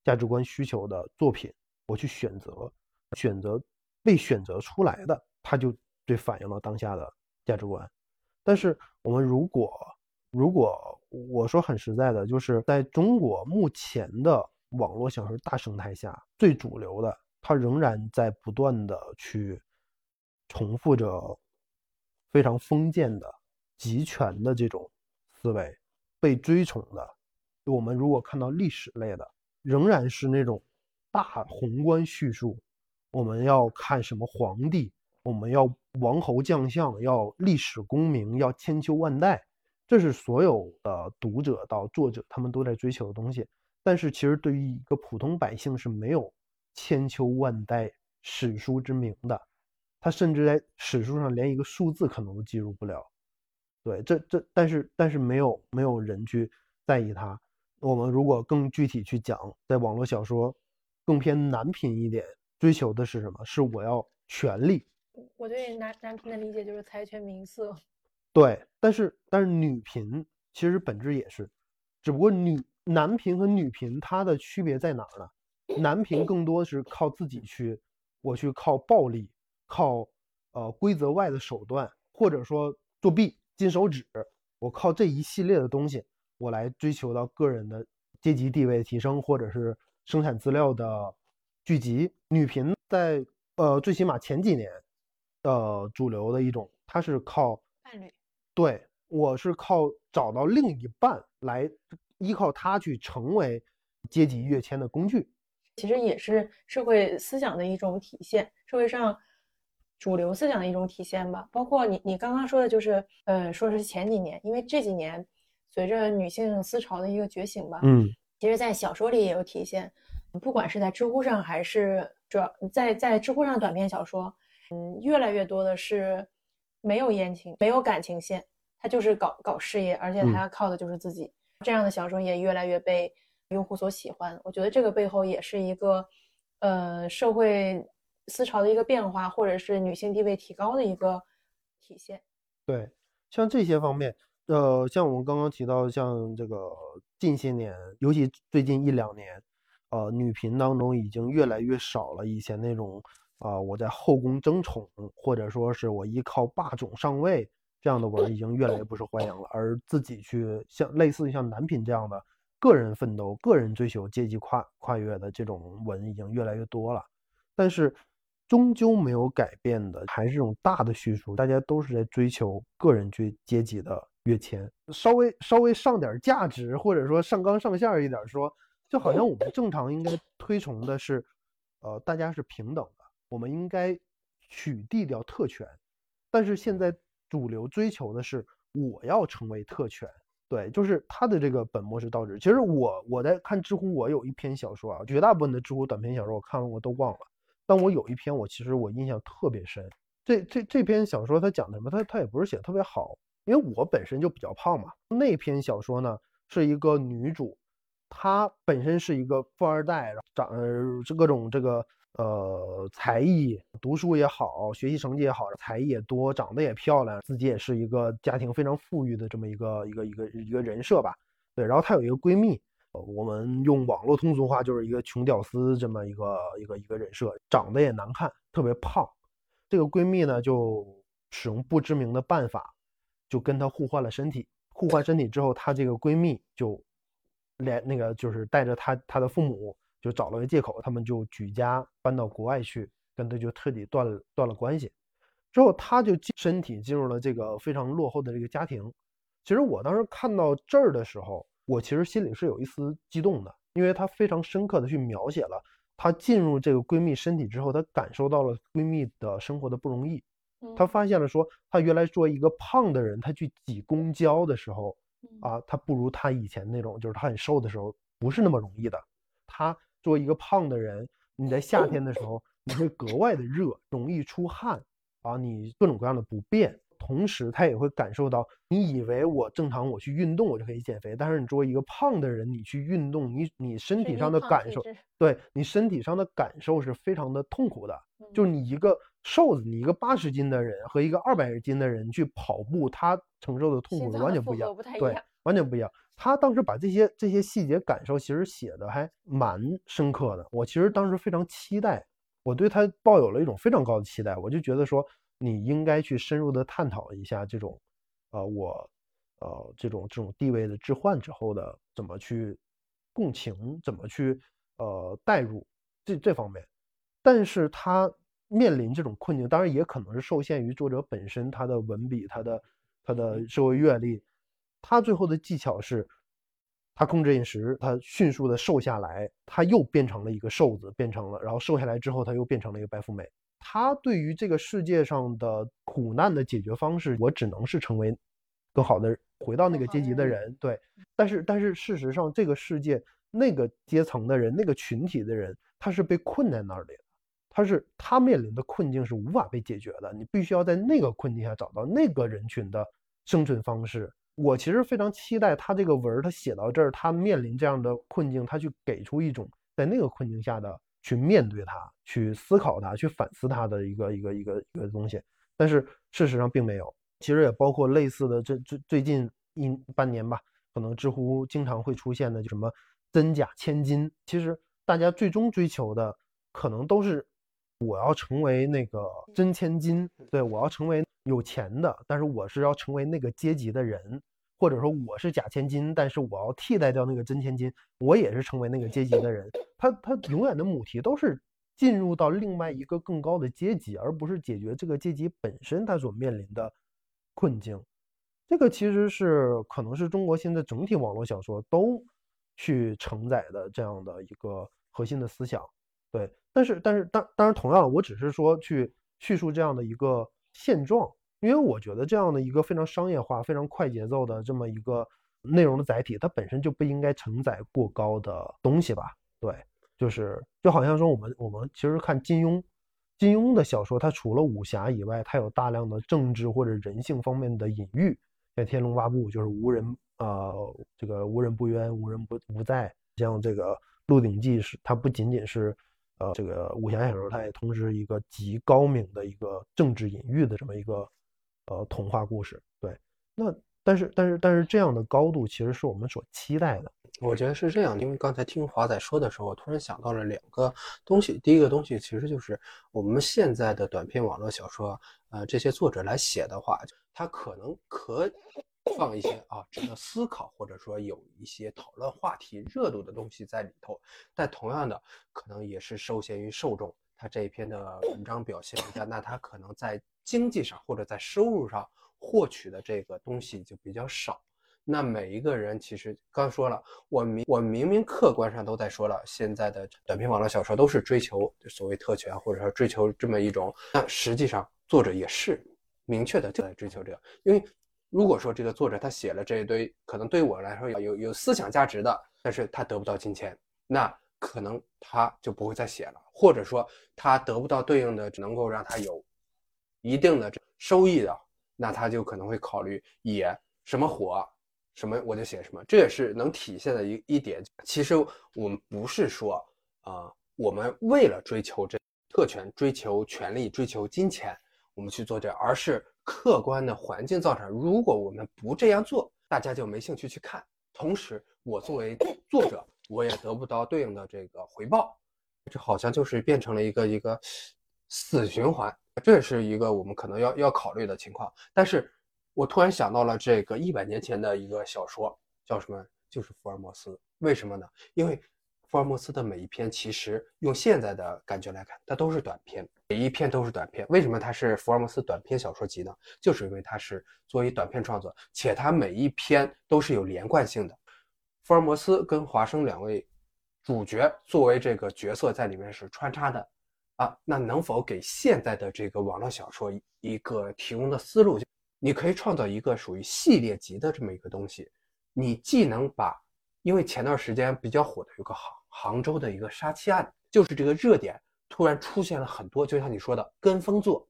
价值观需求的作品，我去选择，选择被选择出来的，它就最反映了当下的价值观。但是我们如果如果我说很实在的，就是在中国目前的网络小说大生态下，最主流的，它仍然在不断的去重复着非常封建的、集权的这种思维，被追崇的。我们如果看到历史类的，仍然是那种大宏观叙述，我们要看什么皇帝。我们要王侯将相，要历史功名，要千秋万代，这是所有的读者到作者他们都在追求的东西。但是，其实对于一个普通百姓是没有千秋万代史书之名的，他甚至在史书上连一个数字可能都记录不了。对，这这，但是但是没有没有人去在意他。我们如果更具体去讲，在网络小说更偏男频一点，追求的是什么？是我要权力。我对男男频的理解就是财权名色，对，但是但是女频其实本质也是，只不过女男频和女频它的区别在哪儿呢？男频更多是靠自己去，我去靠暴力，靠呃规则外的手段，或者说作弊、金手指，我靠这一系列的东西，我来追求到个人的阶级地位提升，或者是生产资料的聚集。女频在呃最起码前几年。呃，主流的一种，它是靠伴侣，对我是靠找到另一半来依靠他去成为阶级跃迁的工具，其实也是社会思想的一种体现，社会上主流思想的一种体现吧。包括你你刚刚说的，就是呃，说是前几年，因为这几年随着女性思潮的一个觉醒吧，嗯，其实，在小说里也有体现，不管是在知乎上，还是主要在在知乎上短篇小说。嗯，越来越多的是没有言情、没有感情线，他就是搞搞事业，而且他靠的就是自己。这样的小说也越来越被用户所喜欢。我觉得这个背后也是一个呃社会思潮的一个变化，或者是女性地位提高的一个体现。对，像这些方面，呃，像我们刚刚提到，像这个近些年，尤其最近一两年，呃，女频当中已经越来越少了以前那种。啊，我在后宫争宠，或者说是我依靠霸总上位这样的文已经越来越不受欢迎了，而自己去像类似于像男频这样的个人奋斗、个人追求阶级跨跨越的这种文已经越来越多了。但是终究没有改变的还是这种大的叙述，大家都是在追求个人阶阶级的跃迁，稍微稍微上点价值，或者说上纲上线一点说，就好像我们正常应该推崇的是，呃，大家是平等的。我们应该取缔掉特权，但是现在主流追求的是我要成为特权，对，就是他的这个本末是倒置。其实我我在看知乎，我有一篇小说啊，绝大部分的知乎短篇小说我看完我都忘了，但我有一篇我其实我印象特别深。这这这篇小说它讲的什么？它它也不是写的特别好，因为我本身就比较胖嘛。那篇小说呢是一个女主，她本身是一个富二代，长呃是各种这个。呃，才艺、读书也好，学习成绩也好，才艺也多，长得也漂亮，自己也是一个家庭非常富裕的这么一个一个一个一个人设吧。对，然后她有一个闺蜜，我们用网络通俗话就是一个穷屌丝这么一个一个一个人设，长得也难看，特别胖。这个闺蜜呢，就使用不知名的办法，就跟她互换了身体。互换身体之后，她这个闺蜜就连那个就是带着她她的父母。就找了个借口，他们就举家搬到国外去，跟她就彻底断了断了关系。之后，她就身体进入了这个非常落后的这个家庭。其实我当时看到这儿的时候，我其实心里是有一丝激动的，因为她非常深刻的去描写了她进入这个闺蜜身体之后，她感受到了闺蜜的生活的不容易。她发现了说，他原来作为一个胖的人，他去挤公交的时候，啊，他不如他以前那种，就是他很瘦的时候，不是那么容易的。他。作为一个胖的人，你在夏天的时候，你会格外的热，容易出汗啊，你各种各样的不便。同时他也会感受到，你以为我正常我去运动我就可以减肥，但是你作为一个胖的人，你去运动，你你身体上的感受，对你身体上的感受是非常的痛苦的。就是你一个瘦子，你一个八十斤的人和一个二百斤的人去跑步，他承受的痛苦是完全不一样，对，完全不一样。他当时把这些这些细节感受其实写的还蛮深刻的，我其实当时非常期待。我对他抱有了一种非常高的期待，我就觉得说你应该去深入的探讨一下这种，呃，我，呃，这种这种地位的置换之后的怎么去共情，怎么去呃代入这这方面。但是他面临这种困境，当然也可能是受限于作者本身他的文笔，他的他的社会阅历，他最后的技巧是。他控制饮食，他迅速的瘦下来，他又变成了一个瘦子，变成了，然后瘦下来之后，他又变成了一个白富美。他对于这个世界上的苦难的解决方式，我只能是成为更好的，回到那个阶级的人。对，但是但是事实上，这个世界那个阶层的人，那个群体的人，他是被困在那里的，他是他面临的困境是无法被解决的。你必须要在那个困境下找到那个人群的生存方式。我其实非常期待他这个文，他写到这儿，他面临这样的困境，他去给出一种在那个困境下的去面对它、去思考它、去反思它的一个一个一个一个东西。但是事实上并没有。其实也包括类似的，这最最近一半年吧，可能知乎经常会出现的就什么真假千金。其实大家最终追求的可能都是我要成为那个真千金，对我要成为有钱的，但是我是要成为那个阶级的人。或者说我是假千金，但是我要替代掉那个真千金，我也是成为那个阶级的人。他他永远的母题都是进入到另外一个更高的阶级，而不是解决这个阶级本身他所面临的困境。这个其实是可能是中国现在整体网络小说都去承载的这样的一个核心的思想。对，但是但是当当然同样，我只是说去叙述这样的一个现状。因为我觉得这样的一个非常商业化、非常快节奏的这么一个内容的载体，它本身就不应该承载过高的东西吧？对，就是就好像说我们我们其实看金庸，金庸的小说，它除了武侠以外，它有大量的政治或者人性方面的隐喻。像《天龙八部》就是无人啊，这个无人不冤，无人不不在。像这个《鹿鼎记》是它不仅仅是呃这个武侠小说，它也同时一个极高明的一个政治隐喻的这么一个。呃，童话故事对，那但是但是但是这样的高度其实是我们所期待的。我觉得是这样，因为刚才听华仔说的时候，我突然想到了两个东西。第一个东西其实就是我们现在的短篇网络小说，呃，这些作者来写的话，他可能可放一些啊值得思考，或者说有一些讨论话题热度的东西在里头，但同样的，可能也是受限于受众。他这一篇的文章表现一下，那他可能在经济上或者在收入上获取的这个东西就比较少。那每一个人其实刚说了，我明我明明客观上都在说了，现在的短篇网络小说都是追求所谓特权，或者说追求这么一种。那实际上作者也是明确的就在追求这个。因为如果说这个作者他写了这一堆，可能对我来说有有思想价值的，但是他得不到金钱，那。可能他就不会再写了，或者说他得不到对应的只能够让他有一定的收益的，那他就可能会考虑也什么火，什么我就写什么。这也是能体现的一一点。其实我们不是说啊，我们为了追求这特权、追求权利、追求金钱，我们去做这，而是客观的环境造成。如果我们不这样做，大家就没兴趣去看。同时，我作为作者。我也得不到对应的这个回报，这好像就是变成了一个一个死循环，这也是一个我们可能要要考虑的情况。但是我突然想到了这个一百年前的一个小说，叫什么？就是福尔摩斯。为什么呢？因为福尔摩斯的每一篇，其实用现在的感觉来看，它都是短篇，每一篇都是短篇。为什么它是福尔摩斯短篇小说集呢？就是因为它是作为短篇创作，且它每一篇都是有连贯性的。福尔摩斯跟华生两位主角作为这个角色在里面是穿插的啊，那能否给现在的这个网络小说一个提供的思路？你可以创造一个属于系列集的这么一个东西，你既能把，因为前段时间比较火的有个好杭州的一个杀妻案，就是这个热点突然出现了很多，就像你说的跟风作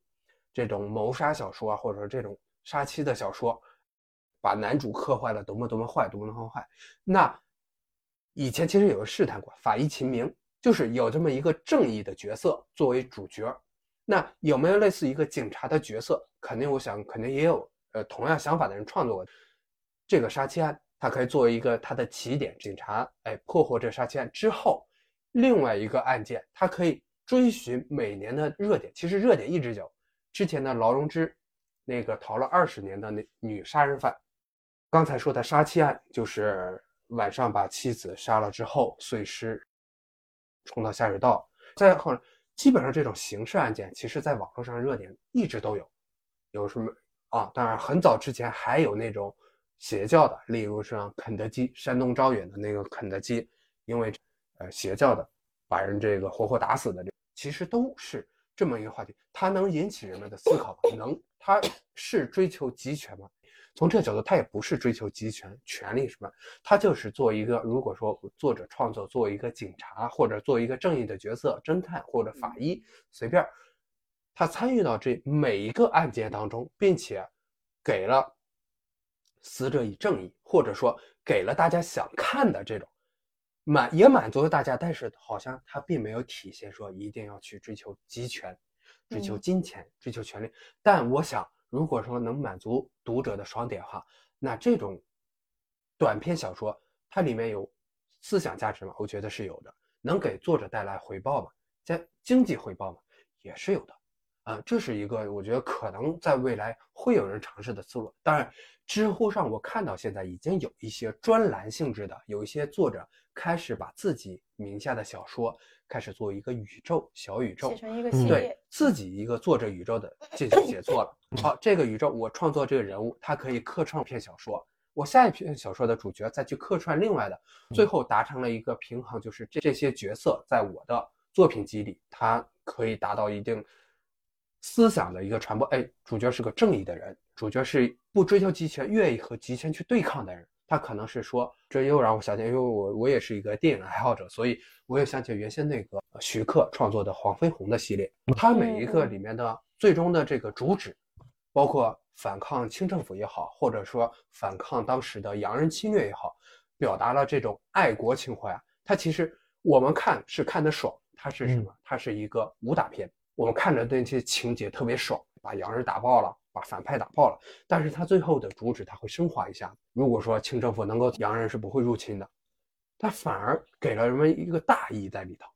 这种谋杀小说啊，或者说这种杀妻的小说，把男主刻画的多么多么坏，多么多么坏。那以前其实有试探过，法医秦明就是有这么一个正义的角色作为主角。那有没有类似一个警察的角色？肯定，我想肯定也有。呃，同样想法的人创作过这个杀妻案，它可以作为一个它的起点。警察哎破获这杀妻案之后，另外一个案件，它可以追寻每年的热点。其实热点一直有，之前的劳荣枝，那个逃了二十年的那女杀人犯，刚才说的杀妻案，就是晚上把妻子杀了之后碎尸，冲到下水道。再后来，基本上这种刑事案件，其实在网络上热点一直都有，有什么？啊，当然，很早之前还有那种邪教的，例如像肯德基，山东招远的那个肯德基，因为呃邪教的把人这个活活打死的，其实都是这么一个话题。它能引起人们的思考吗？能，它是追求集权吗？从这个角度，它也不是追求集权、权利什么，它就是做一个，如果说作者创作做一个警察，或者做一个正义的角色，侦探或者法医，随便。他参与到这每一个案件当中，并且给了死者以正义，或者说给了大家想看的这种满也满足了大家，但是好像他并没有体现说一定要去追求集权、追求金钱、追求权利。但我想，如果说能满足读者的爽点话，那这种短篇小说它里面有思想价值吗？我觉得是有的。能给作者带来回报吗？在经济回报吗？也是有的。啊，这是一个我觉得可能在未来会有人尝试的思路。当然，知乎上我看到现在已经有一些专栏性质的，有一些作者开始把自己名下的小说开始做一个宇宙小宇宙，写成一个系对。自己一个作者宇宙的 进行写作了。好，这个宇宙我创作这个人物，他可以客串篇小说，我下一篇小说的主角再去客串另外的，最后达成了一个平衡，就是这这些角色在我的作品集里，它可以达到一定。思想的一个传播，哎，主角是个正义的人，主角是不追求极权，愿意和极权去对抗的人。他可能是说，这又让我想起，因为我我也是一个电影爱好者，所以我也想起原先那个徐克创作的黄飞鸿的系列，他每一个里面的最终的这个主旨，包括反抗清政府也好，或者说反抗当时的洋人侵略也好，表达了这种爱国情怀啊。他其实我们看是看得爽，它是什么？它是一个武打片。我们看着那些情节特别爽，把洋人打爆了，把反派打爆了。但是他最后的主旨他会升华一下。如果说清政府能够，洋人是不会入侵的，他反而给了人们一个大义在里头。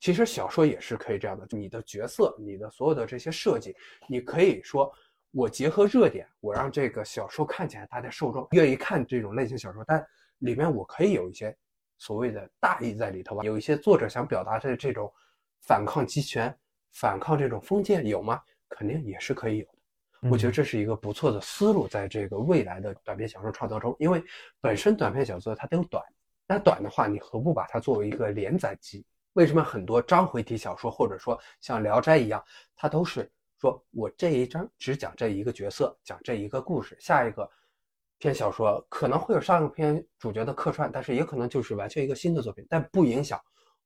其实小说也是可以这样的，你的角色，你的所有的这些设计，你可以说我结合热点，我让这个小说看起来大家受众愿意看这种类型小说，但里面我可以有一些所谓的大义在里头吧。有一些作者想表达的这种反抗集权。反抗这种封建有吗？肯定也是可以有的。我觉得这是一个不错的思路，在这个未来的短篇小说创作中，因为本身短篇小说它都短，那短的话，你何不把它作为一个连载集？为什么很多章回体小说，或者说像《聊斋》一样，它都是说我这一章只讲这一个角色，讲这一个故事，下一个篇小说可能会有上一篇主角的客串，但是也可能就是完全一个新的作品，但不影响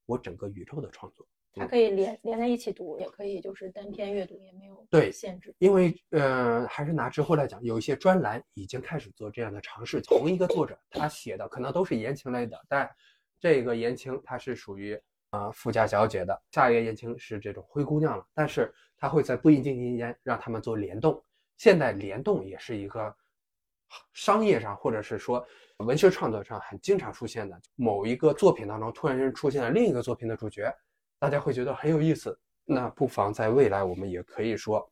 我整个宇宙的创作。它可以连连在一起读，也可以就是单篇阅读，也没有对限制。因为呃，还是拿之后来讲，有一些专栏已经开始做这样的尝试。同一个作者他写的可能都是言情类的，但这个言情它是属于呃富家小姐的，下一个言情是这种灰姑娘了。但是他会在不一定期间让他们做联动。现在联动也是一个商业上或者是说文学创作上很经常出现的。某一个作品当中突然间出现了另一个作品的主角。大家会觉得很有意思，那不妨在未来，我们也可以说，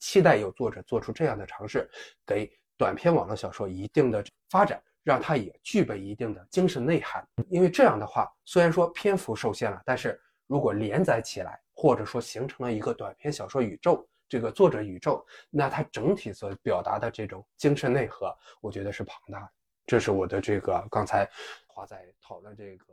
期待有作者做出这样的尝试，给短篇网络小说一定的发展，让它也具备一定的精神内涵。因为这样的话，虽然说篇幅受限了，但是如果连载起来，或者说形成了一个短篇小说宇宙，这个作者宇宙，那它整体所表达的这种精神内核，我觉得是庞大的。这是我的这个刚才华仔讨论这个。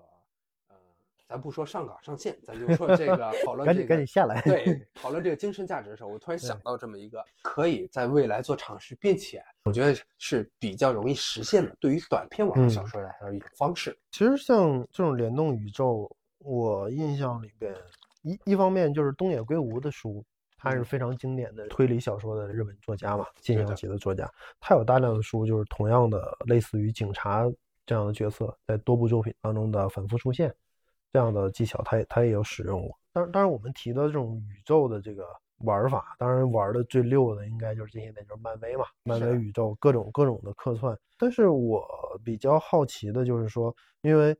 咱不说上岗上线，咱就说这个讨 论这个，赶紧赶紧下来。对，讨论这个精神价值的时候，我突然想到这么一个可以在未来做尝试，并且我觉得是比较容易实现的，对于短篇网络小说来说一种方式。其实像这种联动宇宙，我印象里边一一方面就是东野圭吾的书，他是非常经典的推理小说的日本作家嘛，近象级的作家。他有大量的书，就是同样的类似于警察这样的角色，在多部作品当中的反复出现，这样的技巧，他也他也有使用过。当当然，我们提的这种宇宙的这个玩法，当然玩的最溜的应该就是这些年就是漫威嘛，漫威宇宙各种各种的客串。但是我比较好奇的就是说，因为。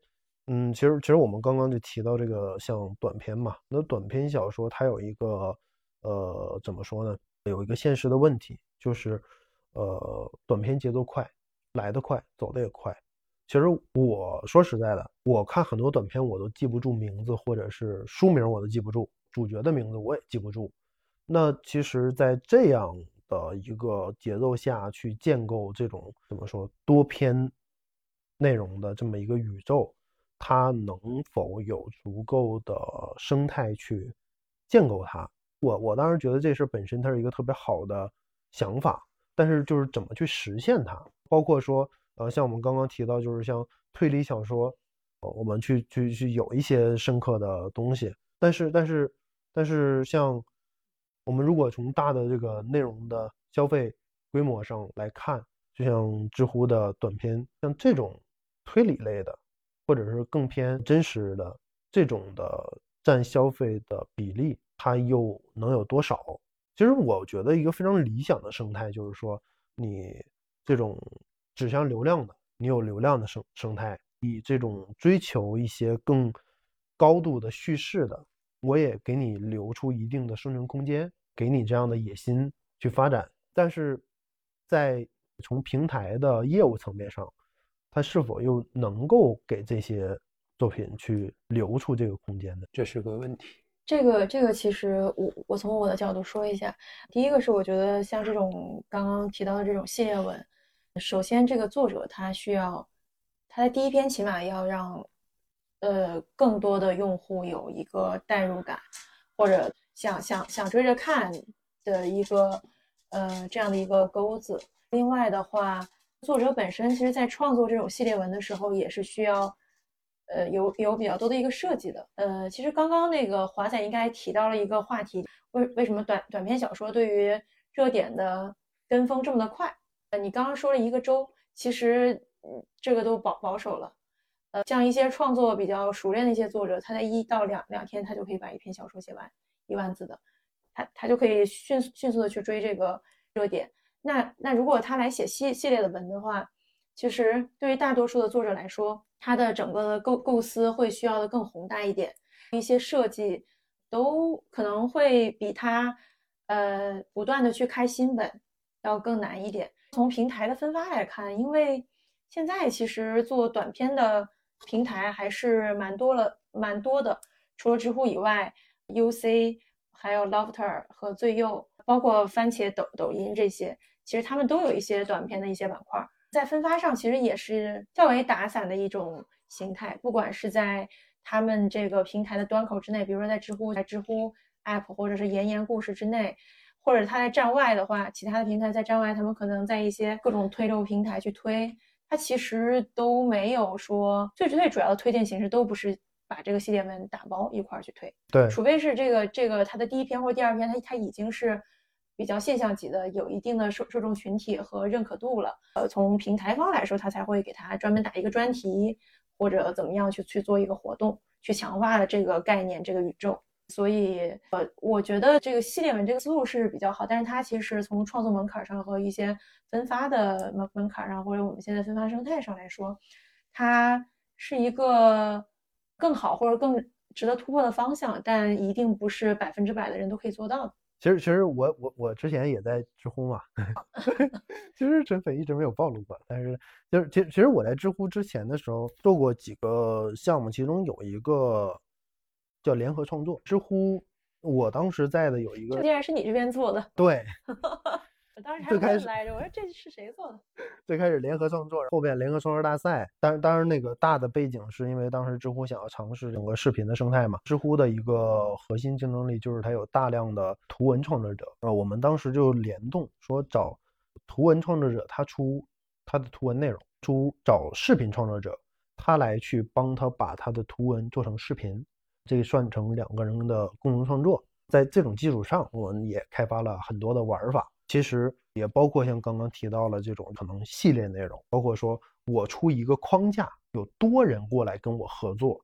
嗯，其实其实我们刚刚就提到这个像短篇嘛，那短篇小说它有一个呃怎么说呢？有一个现实的问题，就是呃短篇节奏快，来得快，走得也快。其实我说实在的，我看很多短片我都记不住名字，或者是书名我都记不住，主角的名字我也记不住。那其实，在这样的一个节奏下去建构这种怎么说多篇内容的这么一个宇宙。它能否有足够的生态去建构它？我我当时觉得这事本身它是一个特别好的想法，但是就是怎么去实现它？包括说，呃，像我们刚刚提到，就是像推理小说，我们去去去有一些深刻的东西，但是但是但是像我们如果从大的这个内容的消费规模上来看，就像知乎的短片，像这种推理类的。或者是更偏真实的这种的占消费的比例，它又能有多少？其实我觉得一个非常理想的生态就是说，你这种指向流量的，你有流量的生生态；你这种追求一些更高度的叙事的，我也给你留出一定的生存空间，给你这样的野心去发展。但是在从平台的业务层面上，它是否又能够给这些作品去留出这个空间呢？这是个问题。这个这个其实我我从我的角度说一下，第一个是我觉得像这种刚刚提到的这种系列文，首先这个作者他需要他的第一篇起码要让呃更多的用户有一个代入感，或者想想想追着看的一个呃这样的一个钩子。另外的话。作者本身其实，在创作这种系列文的时候，也是需要，呃，有有比较多的一个设计的。呃，其实刚刚那个华仔应该提到了一个话题，为为什么短短篇小说对于热点的跟风这么的快？呃，你刚刚说了一个周，其实这个都保保守了。呃，像一些创作比较熟练的一些作者，他在一到两两天，他就可以把一篇小说写完，一万字的，他他就可以迅速迅速的去追这个热点。那那如果他来写系系列的文的话，其实对于大多数的作者来说，他的整个的构构思会需要的更宏大一点，一些设计都可能会比他呃不断的去开新本要更难一点。从平台的分发来看，因为现在其实做短片的平台还是蛮多了，蛮多的。除了知乎以外，UC 还有 Lofter 和最右，包括番茄、抖抖音这些。其实他们都有一些短片的一些板块，在分发上其实也是较为打散的一种形态。不管是在他们这个平台的端口之内，比如说在知乎、在知乎 App 或者是言言故事之内，或者他在站外的话，其他的平台在站外，他们可能在一些各种推流平台去推，它其实都没有说最最主要的推荐形式都不是把这个系列文打包一块儿去推，对，除非是这个这个它的第一篇或者第二篇，它它已经是。比较现象级的，有一定的受受众群体和认可度了。呃，从平台方来说，他才会给他专门打一个专题，或者怎么样去去做一个活动，去强化这个概念、这个宇宙。所以，呃，我觉得这个系列文这个思路是比较好，但是它其实从创作门槛上和一些分发的门门槛上，或者我们现在分发生态上来说，它是一个更好或者更值得突破的方向，但一定不是百分之百的人都可以做到的。其实，其实我我我之前也在知乎嘛，其实陈斐一直没有暴露过。但是，就是其其实我在知乎之前的时候做过几个项目，其中有一个叫联合创作。知乎我当时在的有一个，这竟然是你这边做的？对。我当时还问来着，我说这是谁做的？最开始联合创作，后边联合创作大赛。当当然那个大的背景是因为当时知乎想要尝试整个视频的生态嘛。知乎的一个核心竞争力就是它有大量的图文创作者呃。我们当时就联动说找图文创作者，他出他的图文内容；出找视频创作者，他来去帮他把他的图文做成视频。这算成两个人的共同创作。在这种基础上，我们也开发了很多的玩法。其实也包括像刚刚提到了这种可能系列内容，包括说我出一个框架，有多人过来跟我合作，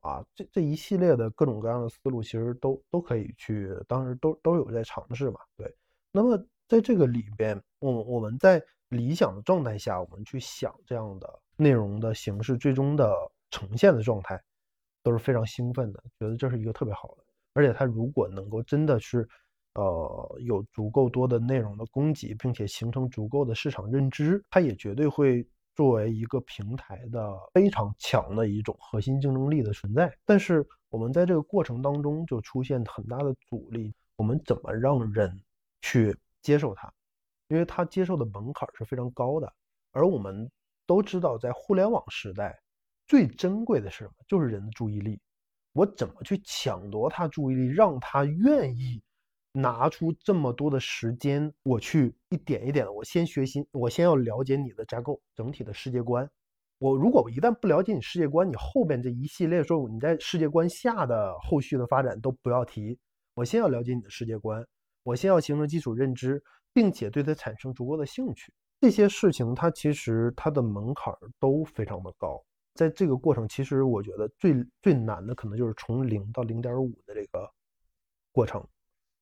啊，这这一系列的各种各样的思路，其实都都可以去，当时都都有在尝试嘛。对，那么在这个里边，我我们在理想的状态下，我们去想这样的内容的形式，最终的呈现的状态，都是非常兴奋的，觉得这是一个特别好的。而且它如果能够真的是。呃，有足够多的内容的供给，并且形成足够的市场认知，它也绝对会作为一个平台的非常强的一种核心竞争力的存在。但是我们在这个过程当中就出现很大的阻力，我们怎么让人去接受它？因为它接受的门槛是非常高的。而我们都知道，在互联网时代，最珍贵的是什么？就是人的注意力。我怎么去抢夺他注意力，让他愿意？拿出这么多的时间，我去一点一点的，我先学习，我先要了解你的架构，整体的世界观。我如果我一旦不了解你世界观，你后边这一系列说你在世界观下的后续的发展都不要提。我先要了解你的世界观，我先要形成基础认知，并且对它产生足够的兴趣。这些事情它其实它的门槛都非常的高。在这个过程，其实我觉得最最难的可能就是从零到零点五的这个过程。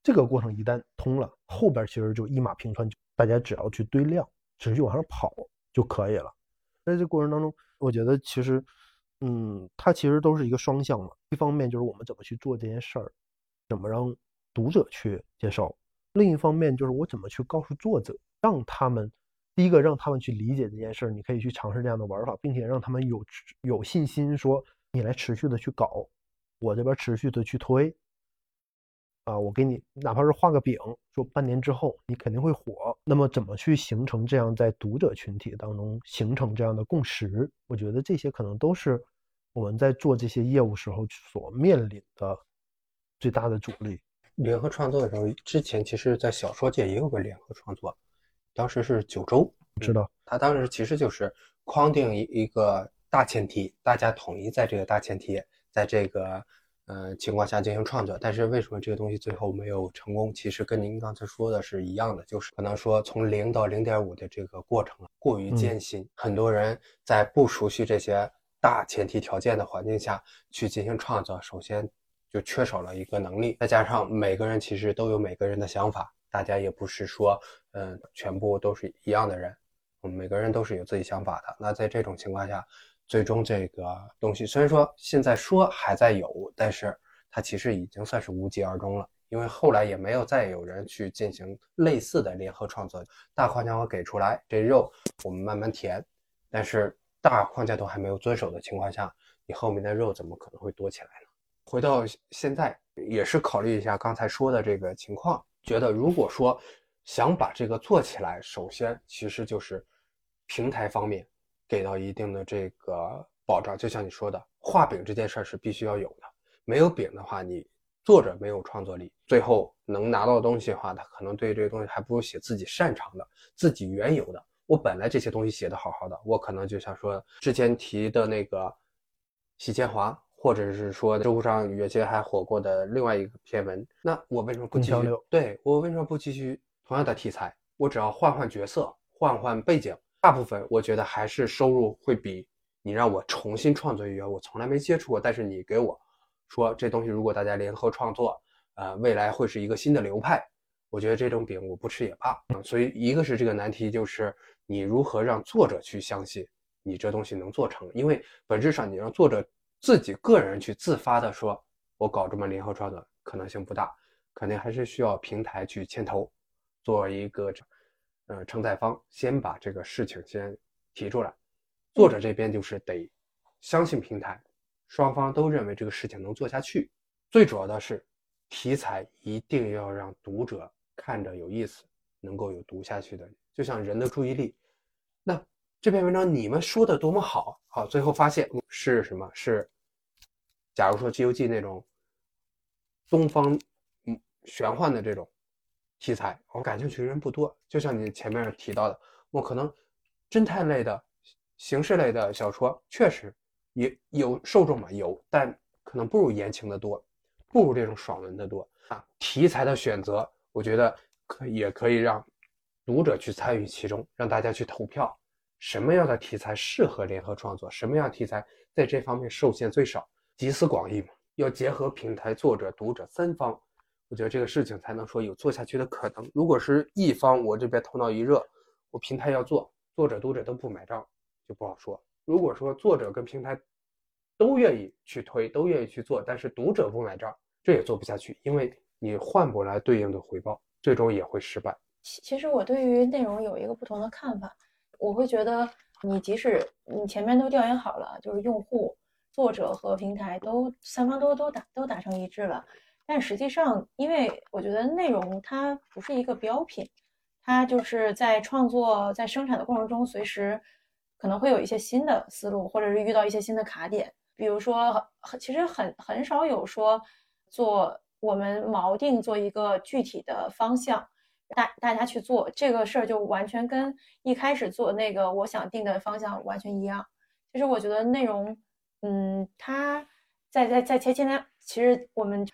这个过程一旦通了，后边其实就一马平川，大家只要去堆量，持续往上跑就可以了。在这过程当中，我觉得其实，嗯，它其实都是一个双向嘛。一方面就是我们怎么去做这件事儿，怎么让读者去接受；另一方面就是我怎么去告诉作者，让他们第一个让他们去理解这件事儿，你可以去尝试这样的玩法，并且让他们有有信心说你来持续的去搞，我这边持续的去推。啊，我给你哪怕是画个饼，说半年之后你肯定会火。那么怎么去形成这样在读者群体当中形成这样的共识？我觉得这些可能都是我们在做这些业务时候所面临的最大的阻力。联合创作的时候，之前其实在小说界也有个联合创作，当时是九州，知道他当时其实就是框定一一个大前提，大家统一在这个大前提，在这个。呃，情况下进行创作，但是为什么这个东西最后没有成功？其实跟您刚才说的是一样的，就是可能说从零到零点五的这个过程过于艰辛，很多人在不熟悉这些大前提条件的环境下去进行创作，首先就缺少了一个能力，再加上每个人其实都有每个人的想法，大家也不是说嗯全部都是一样的人，我们，每个人都是有自己想法的。那在这种情况下。最终这个东西虽然说现在说还在有，但是它其实已经算是无疾而终了，因为后来也没有再有人去进行类似的联合创作。大框架我给出来，这肉我们慢慢填，但是大框架都还没有遵守的情况下，你后面的肉怎么可能会多起来呢？回到现在也是考虑一下刚才说的这个情况，觉得如果说想把这个做起来，首先其实就是平台方面。给到一定的这个保障，就像你说的，画饼这件事儿是必须要有的。没有饼的话，你作者没有创作力，最后能拿到东西的话，他可能对这个东西还不如写自己擅长的、自己原有的。我本来这些东西写的好好的，我可能就像说之前提的那个洗钱华，或者是说知乎上有些还火过的另外一个篇文，那我为什么不继续？对我为什么不继续同样的题材？我只要换换角色，换换背景。大部分我觉得还是收入会比你让我重新创作一个我从来没接触过，但是你给我说这东西如果大家联合创作，呃，未来会是一个新的流派，我觉得这种饼我不吃也罢。所以一个是这个难题，就是你如何让作者去相信你这东西能做成，因为本质上你让作者自己个人去自发的说，我搞这么联合创作可能性不大，肯定还是需要平台去牵头，做一个。呃，承载方先把这个事情先提出来，作者这边就是得相信平台，双方都认为这个事情能做下去。最主要的是，题材一定要让读者看着有意思，能够有读下去的。就像人的注意力，那这篇文章你们说的多么好，好，最后发现是什么？是，假如说《西游记》那种东方嗯玄幻的这种。题材我感兴趣的人不多，就像你前面提到的，我可能侦探类的、刑事类的小说确实也有受众嘛，有，但可能不如言情的多，不如这种爽文的多啊。题材的选择，我觉得可也可以让读者去参与其中，让大家去投票，什么样的题材适合联合创作，什么样题材在这方面受限最少，集思广益嘛，要结合平台、作者、读者三方，我觉得这个事情才能说有做下去的可能。如果是一方，我这边头脑一热，我平台要做，作者、读者都不买账，就不好说。如果说作者跟平台都愿意去推，都愿意去做，但是读者不买账，这也做不下去，因为你换不来对应的回报，最终也会失败。其其实我对于内容有一个不同的看法，我会觉得你即使你前面都调研好了，就是用户、作者和平台都三方都都达都达成一致了，但实际上，因为我觉得内容它不是一个标品，它就是在创作在生产的过程中，随时可能会有一些新的思路，或者是遇到一些新的卡点。比如说，很其实很很少有说做我们锚定做一个具体的方向，大大家去做这个事儿，就完全跟一开始做那个我想定的方向完全一样。其实我觉得内容，嗯，它在在在前前天，其实我们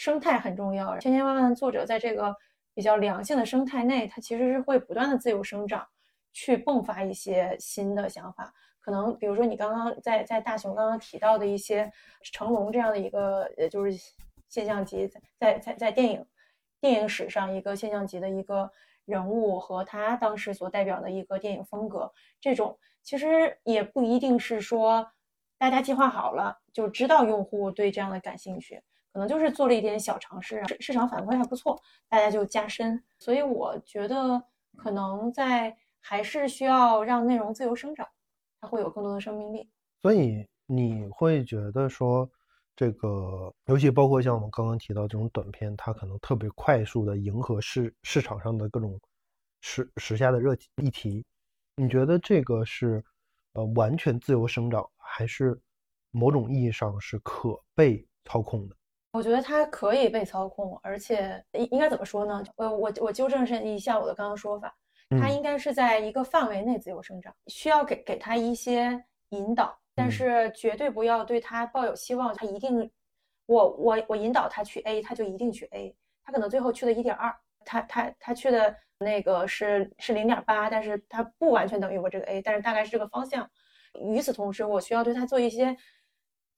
生态很重要，千千万万的作者在这个比较良性的生态内，它其实是会不断的自由生长，去迸发一些新的想法。可能比如说你刚刚在在大雄刚刚提到的一些成龙这样的一个呃就是现象级在在在电影电影史上一个现象级的一个人物和他当时所代表的一个电影风格，这种其实也不一定是说大家计划好了就知道用户对这样的感兴趣，可能就是做了一点小尝试，市市场反馈还不错，大家就加深。所以我觉得可能在还是需要让内容自由生长。它会有更多的生命力，所以你会觉得说，这个尤其包括像我们刚刚提到这种短片，它可能特别快速的迎合市市场上的各种时时下的热议题。你觉得这个是呃完全自由生长，还是某种意义上是可被操控的？我觉得它可以被操控，而且应应该怎么说呢？我我我纠正一下我的刚刚说法。它应该是在一个范围内自由生长，需要给给他一些引导，但是绝对不要对他抱有希望。他一定，我我我引导他去 A，他就一定去 A。他可能最后去的一点二，他他他去的那个是是零点八，但是他不完全等于我这个 A，但是大概是这个方向。与此同时，我需要对他做一些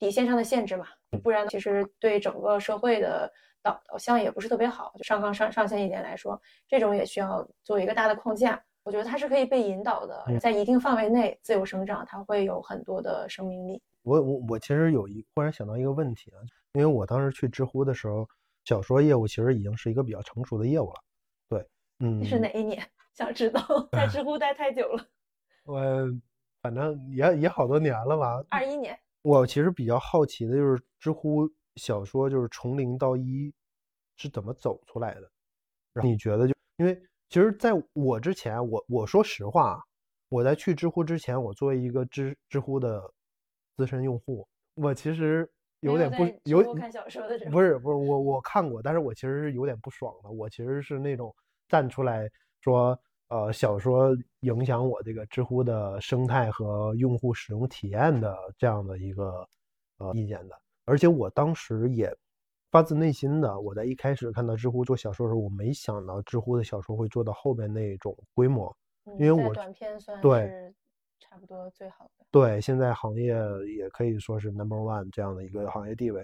底线上的限制嘛，不然其实对整个社会的。导导向也不是特别好，就上纲上上线一点来说，这种也需要做一个大的框架。我觉得它是可以被引导的，在一定范围内自由生长，它会有很多的生命力。我我我其实有一忽然想到一个问题啊，因为我当时去知乎的时候，小说业务其实已经是一个比较成熟的业务了。对，嗯，是哪一年？想知道，在知乎待太久了。我反正也也好多年了吧。二一年。我其实比较好奇的就是知乎。小说就是从零到一是怎么走出来的？然后你觉得就因为其实在我之前，我我说实话，我在去知乎之前，我作为一个知知乎的资深用户，我其实有点不有看小说的不是不是我我看过，但是我其实是有点不爽的。我其实是那种站出来说，呃，小说影响我这个知乎的生态和用户使用体验的这样的一个呃意见的。而且我当时也发自内心的，我在一开始看到知乎做小说的时候，我没想到知乎的小说会做到后面那种规模，因为我短片算对差不多最好的。对，现在行业也可以说是 number one 这样的一个行业地位，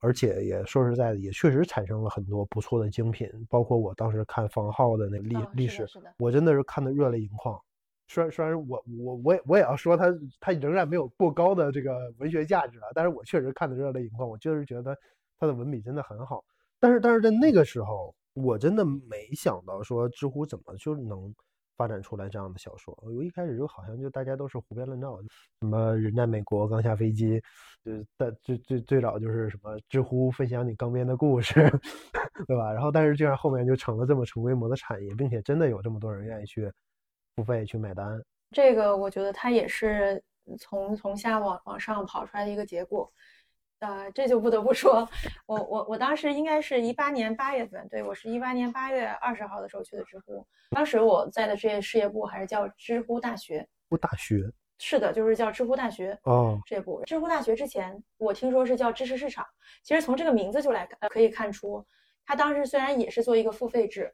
而且也说实在的，也确实产生了很多不错的精品，包括我当时看方浩的那个历历史，我真的是看的热泪盈眶。虽然虽然我我我也我也要说他他仍然没有过高的这个文学价值啊，但是我确实看的热泪盈眶，我就是觉得他的文笔真的很好。但是但是在那个时候，我真的没想到说知乎怎么就能发展出来这样的小说。我一开始就好像就大家都是胡编乱造，什么人在美国刚下飞机，就是在最最最早就是什么知乎分享你刚编的故事，对吧？然后但是这样后面就成了这么成规模的产业，并且真的有这么多人愿意去。付费去买单，这个我觉得它也是从从下往往上跑出来的一个结果，呃，这就不得不说，我我我当时应该是一八年八月份，对我是一八年八月二十号的时候去的知乎，当时我在的这些事业部还是叫知乎大学，大学。是的，就是叫知乎大学哦，事业部，知乎大学之前我听说是叫知识市场，其实从这个名字就来看可以看出，它当时虽然也是做一个付费制，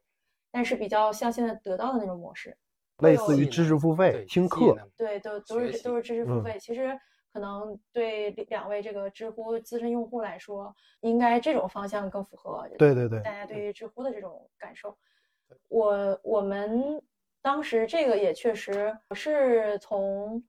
但是比较像现在得到的那种模式，类似于知识付费听课，对，都都是都是知识付嗯。费。其实可能对两位这个知乎资深用户来说，应该这种方向更符合对对对大家对于知乎的这种感受。我我们当时这个也确实我是从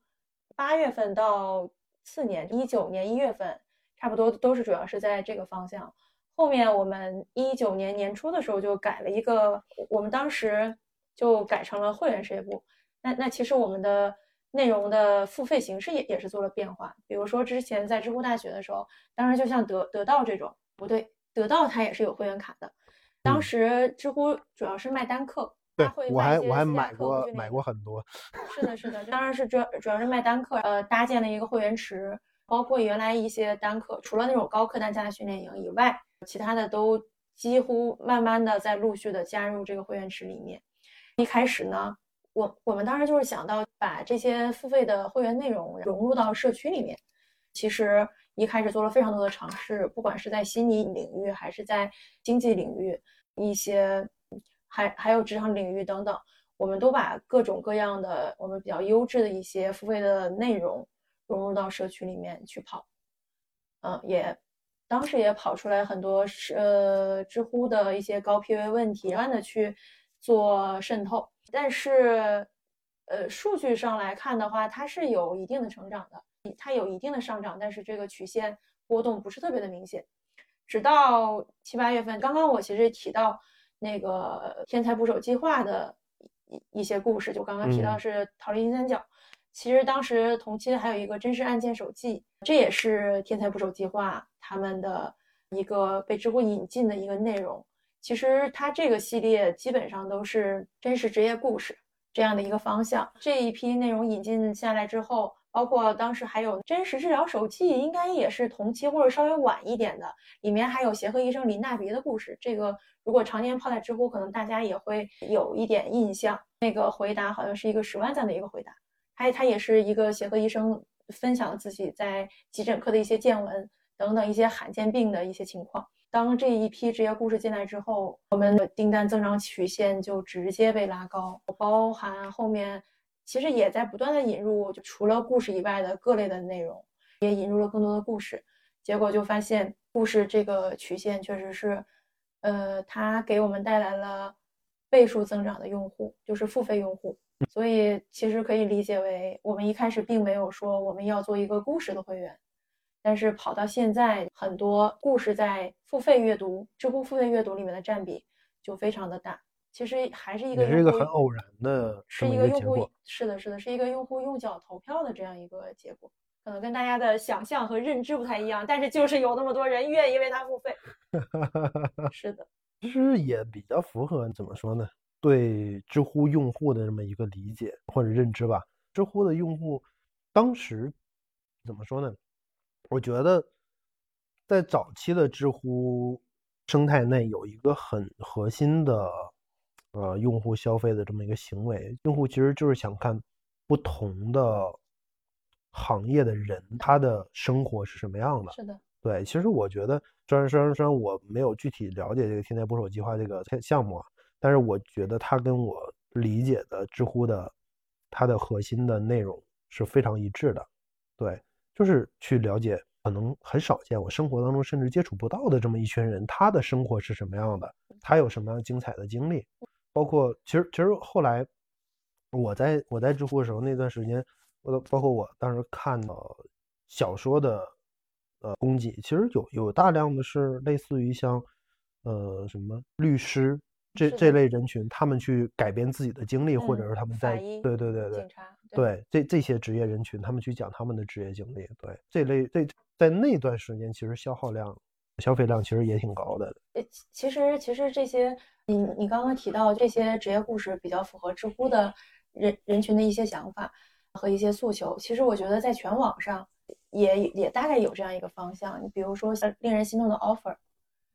八月份到次年一九年一月份，差不多都是主要是在这个方向。后面我们一九年年初的时候就改了一个，我们当时就改成了会员事业部。那那其实我们的内容的付费形式也也是做了变化。比如说之前在知乎大学的时候，当时就像得得到这种，不对，得到它也是有会员卡的。当嗯时知乎主要是卖单课，对我还我还买过买过很多，是的，是的，当然是主要主要是卖单课，呃，搭建了一个会员池，包括原来一些单课，除了那种高客单价的训练营以外，其他的都几乎慢慢的在陆续的加入这个会员池里面。一开始呢，我我们当时就是想到把这些付费的会员内容融入到社区里面。其实一开始做了非常多的尝试，不管是在心理领域，还是在经济领域，一些还还有职场领域等等，我们都把各种各样的我们比较优质的一些付费的内容融入到社区里面去跑。嗯，也当时也跑出来很多是呃知乎的一些高 PV 问题，不断的去做渗透，但是呃数据上来看的话，它是有一定的成长的。它有一定的上涨，但是这个曲线波动不是特别的明显。直到七八月份，刚刚我其实提到那个天才捕手计划的一一些故事，就刚刚提到嗯是逃离金三角。其实当时同期还有一个真实案件手记，这也是天才捕手计划他们的一个被知乎引进的一个内容。其实它这个系列基本上都是真实职业故事这样的一个方向。这一批内容引进下来之后，包括当时还有真实治疗手记，应该也是同期或者稍微晚一点的，里面还有协和医生林大别的故事。这个如果常年泡在知乎，可能大家也会有一点印象。那个回答好像是一个十万赞的一个回答，他他也是一个协和医生分享自己在急诊科的一些见闻等等一些罕见病的一些情况。当这一批职业故事进来之后，我们的订单增长曲线就直接被拉高，包含后面其实也在不断的引入，就除了故事以外的各类的内容，也引入了更多的故事。结果就发现故事这个曲线确实是，呃，它给我们带来了倍数增长的用户，就是付费用户。所以其实可以理解为，我们一开始并没有说我们要做一个故事的会员。但是跑到现在，很多故事在付费阅读、知乎付费阅读里面的占比就非常的大。其实还是一个也是一个很偶然的是一个用户。是的，是的，是一个用户用脚投票的这样一个结果，可能跟大家的想象和认知不太一样，但是就是有那么多人愿意为它付费。是的，其实也比较符合怎么说呢？对知乎用户的这么一个理解或者认知吧。知乎的用户当时怎么说呢？我觉得在早期的知乎生态内有一个很核心的呃用户消费的这么一个行为，用户其实就是想看不同的行业的人他的生活是什么样的。是的，对，其实我觉得，虽然虽然虽然我没有具体了解这个天天捕手计划这个项项目啊，但是我觉得它跟我理解的知乎的它的核心的内容是非常一致的。对，就是去了解可能很少见，我生活当中甚至接触不到的这么一群人，他的生活是什么样的，他有什么样精彩的经历，包括其实其实后来我在我在知乎的时候那段时间，我包括我当时看到小说的呃供给，其实有有大量的是类似于像呃什么律师这这类人群，他们去改变自己的经历，或者嗯是他们在对对对对警察，对这这些职业人群，他们去讲他们的职业经历，对这类这在那段时间，其实消耗量、消费量其实也挺高的。呃，其其实其实这些，你你刚刚提到这些职业故事比较符合知乎的人人群的一些想法和一些诉求。其实我觉得在全网上也也大概有这样一个方向。你比如说像令人心动的 offer，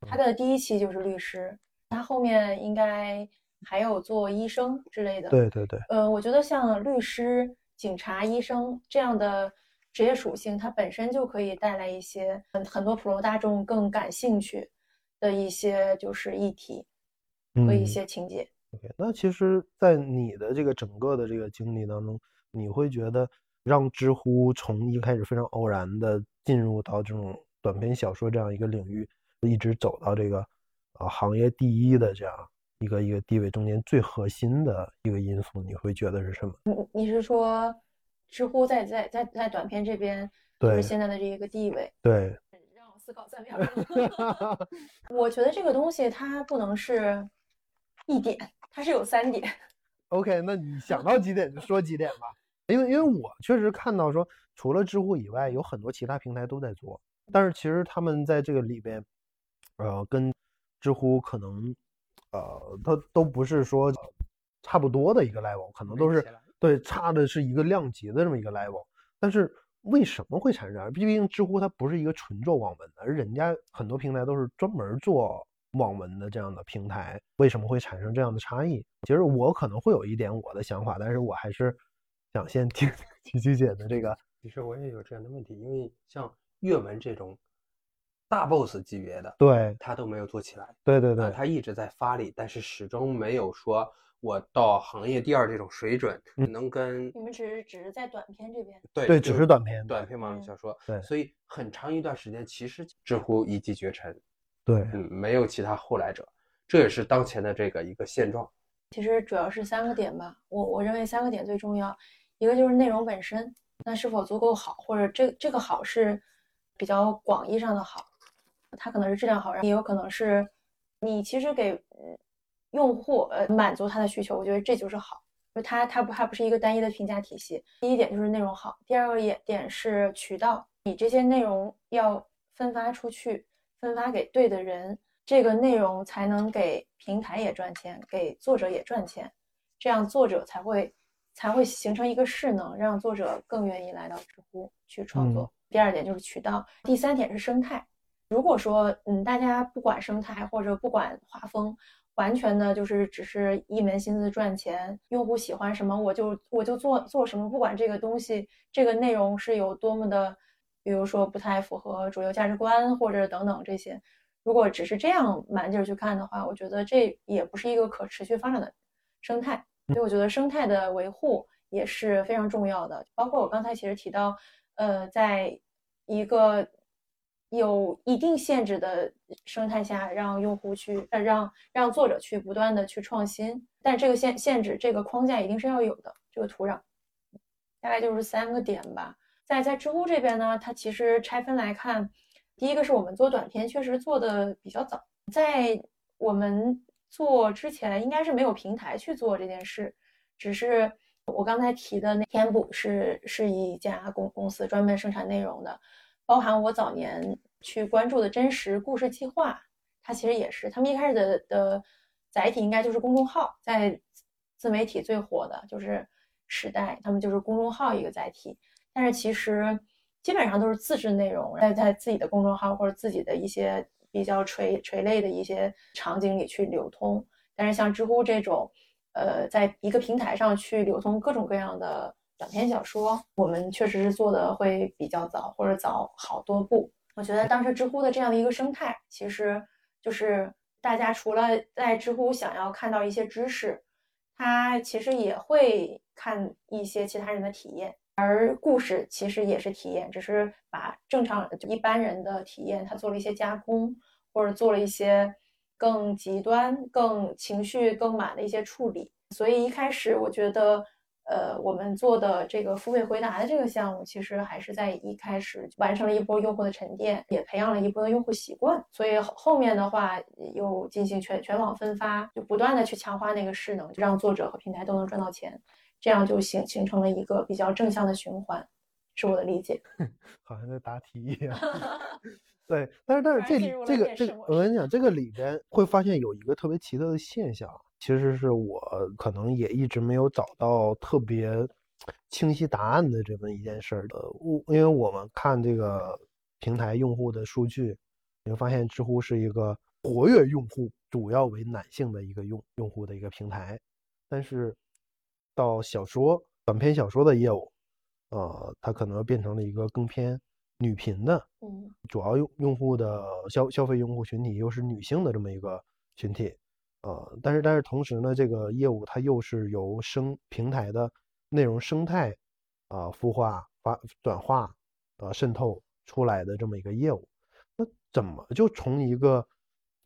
它的第一期就是律师，它后面应该还有做医生之类的。对对对，呃，我觉得像律师、警察、医生这样的职业属性，它本身就可以带来一些很很多普罗大众更感兴趣，的一些就是议题和一嗯些情节。OK，那其实，在你的这个整个的这个经历当中，你会觉得让知乎从一开始非常偶然的进入到这种短篇小说这样一个领域，一直走到这个呃行业第一的这样一个一个地位中间最核心的一个因素，你会觉得是什么？你你是说知乎在在在在短片这边就是对现在的这一个地位？对，让我思考三秒。我觉得这个东西它不能是一点，它是有三点。OK，那你想到几点就说几点吧。因为因为我确实看到说，除了知乎以外，有很多其他平台都在做，但是其实他们在这个里边，呃，跟知乎可能，呃，它都不是说呃差不多的一个 level，可能都是对差的是一个量级的这么一个 level。但是为什么会产生这样？毕竟知乎它不是一个纯做网文的，而人家很多平台都是专门做网文的这样的平台，为什么会产生这样的差异？其实我可能会有一点我的想法，但是我还是想先听 琪琪姐的这个。其实我也有这样的问题，因为像阅文这种大 boss 级别的，对他都没有做起来。对对对，啊他一直在发力，但是始终没有说我到行业第二这种水准，嗯能跟你们只是只是在短片这边，对对，只就是是短篇。短篇网嗯络小说，对所以很长一段时间其实知乎一骑绝尘，对，嗯，没有其他后来者，这也是当前的这个一个现状。其实主要是三个点吧。我我认为三个点最重要，一个就是内容本身，那是否足够好，或者这这个好是比较广义上的好，它可能是质量好，也有可能是你其实给嗯用户呃满足他的需求，我觉得这就是好。就它它不它不是一个单一的评价体系。第一点就是内容好，第二个也点是渠道，你这些内容要分发出去，分发给对的人，这个内容才能给平台也赚钱，给作者也赚钱，这样作者才会才会形成一个势能，让作者更愿意来到知乎去创作。第二点就是渠道，第三点是生态。如果说嗯大家不管生态或者不管画风，完全的就是只是一门心思赚钱，用户喜欢什么我就我就做做什么，不管这个东西这个内容是有多么的，比如说不太符合主流价值观或者等等这些，如果只是这样满劲儿去看的话，我觉得这也不是一个可持续发展的生态。所以我觉得生态的维护也是非常重要的，包括我刚才其实提到，呃，在一个有一定限制的生态下，让用户去，呃，让让作者去不断的去创新，但这个限限制这个框架一定是要有的，这个土壤，大概就是三个点吧。在在知乎这边呢，它其实拆分来看，第一个是我们做短片确实做的比较早，在我们做之前应该是没有平台去做这件事，只是我刚才提的那天补是是一家公公司专门生产内容的，包含我早年去关注的真实故事计划，它其实也是他们一开始的的载体应该就是公众号，在自媒体最火的就是时代，他们就是公众号一个载体，但是其实基本上都是自制内容，在在自己的公众号或者自己的一些比较垂垂类的一些场景里去流通。但是像知乎这种，呃，在一个平台上去流通各种各样的短篇小说，我们确实是做的会比较早，或者早好多步。我觉得当时知乎的这样的一个生态，其实就是大家除了在知乎想要看到一些知识，他其实也会看一些其他人的体验。而故事其实也是体验，只是把正常一般人的体验，他做了一些加工，或者做了一些更极端、更情绪更满的一些处理。所以一开始我觉得，呃，我们做的这个付费回答的这个项目，其实还是在一开始完成了一波用户的沉淀，也培养了一波的用户习惯。所以后面的话又进行全全网分发，就不断的去强化那个势能，让作者和平台都能赚到钱。这样就形形成了一个比较正向的循环，是我的理解。好像在答题一样。对，但是但是这这个这个，我跟你讲，这个里边会发现有一个特别奇特的现象，其实是我可能也一直没有找到特别清晰答案的这么一件事儿的。我因为我们看这个平台用户的数据，你会发现知乎是一个活跃用户主要为男性的一个用用户的一个平台，但是到小说短篇小说的业务，呃，它可能变成了一个更偏女频的，嗯主要用用户的消消费用户群体又是女性的这么一个群体，呃，但是但是同时呢，这个业务它又是由生平台的内容生态啊、孵化、发转化、呃渗透出来的这么一个业务，那怎么就从一个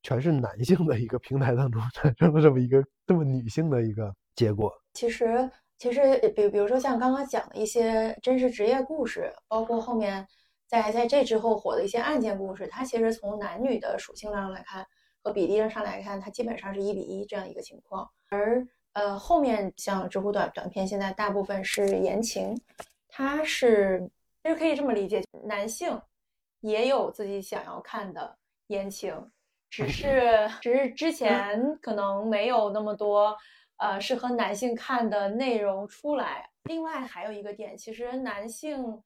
全是男性的一个平台当中产生了这么一个这么女性的一个结果？其实，其实，比比如说像刚刚讲的一些真实职业故事，包括后面在在这之后火的一些案件故事，它其实从男女的属性上来看和比例上来看，它基本上是一比一这样一个情况。而呃，后面像知乎短短片，现在大部分是言情，它是其实可以这么理解，男性也有自己想要看的言情，只是 只是之前可能没有那么多呃适合男性看的内容出来。另外还有一个点，其实男性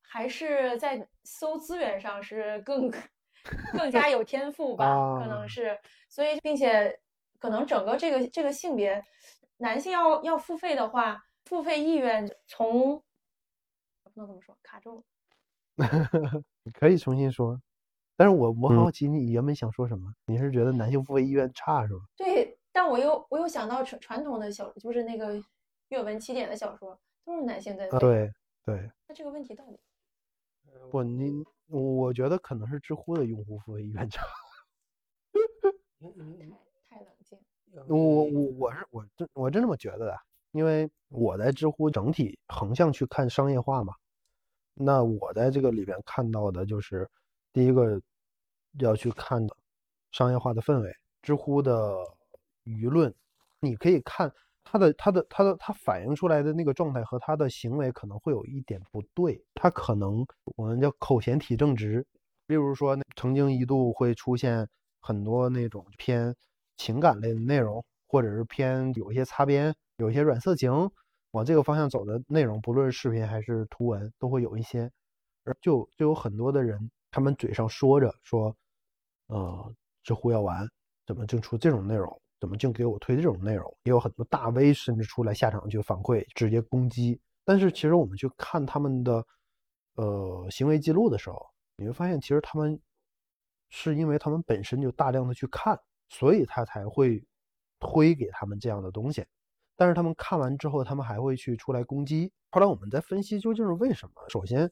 还是在搜资源上是更 更加有天赋吧，可啊能是，所以并且可能整个这个这个性别，男性要要付费的话，付费意愿从不能这么说，卡住了。你可以重新说，但是我我好奇你原本想说什么？你是觉得男性付费意愿差是吧？对，但我又我又想到传传统的小，就是那个阅文起点的小说，都是男性在。对对，那这个问题到底？不，你我觉得可能是知乎的用户付费意愿差。太冷静。我我我我是我真我真这么觉得的，因为我在知乎整体横向去看商业化嘛，那我在这个里边看到的就是第一个要去看的商业化的氛围，知乎的舆论，你可以看它的它的它的它反映出来的那个状态和它的行为可能会有一点不对，它可能我们叫口嫌体正直，例如说曾经一度会出现很多那种偏情感类的内容，或者是偏有一些擦边、有一些软色情，往这个方向走的内容，不论是视频还是图文，都会有一些。而就就有很多的人，他们嘴上说着说，呃，知乎要完，怎么就出这种内容？怎么净给我推这种内容？也有很多大 V 甚至出来下场去反馈，直接攻击。但是其实我们去看他们的呃行为记录的时候，你会发现，其实他们是因为他们本身就大量的去看，所以他才会推给他们这样的东西。但是他们看完之后，他们还会去出来攻击。后来我们在分析究竟是为什么。首先，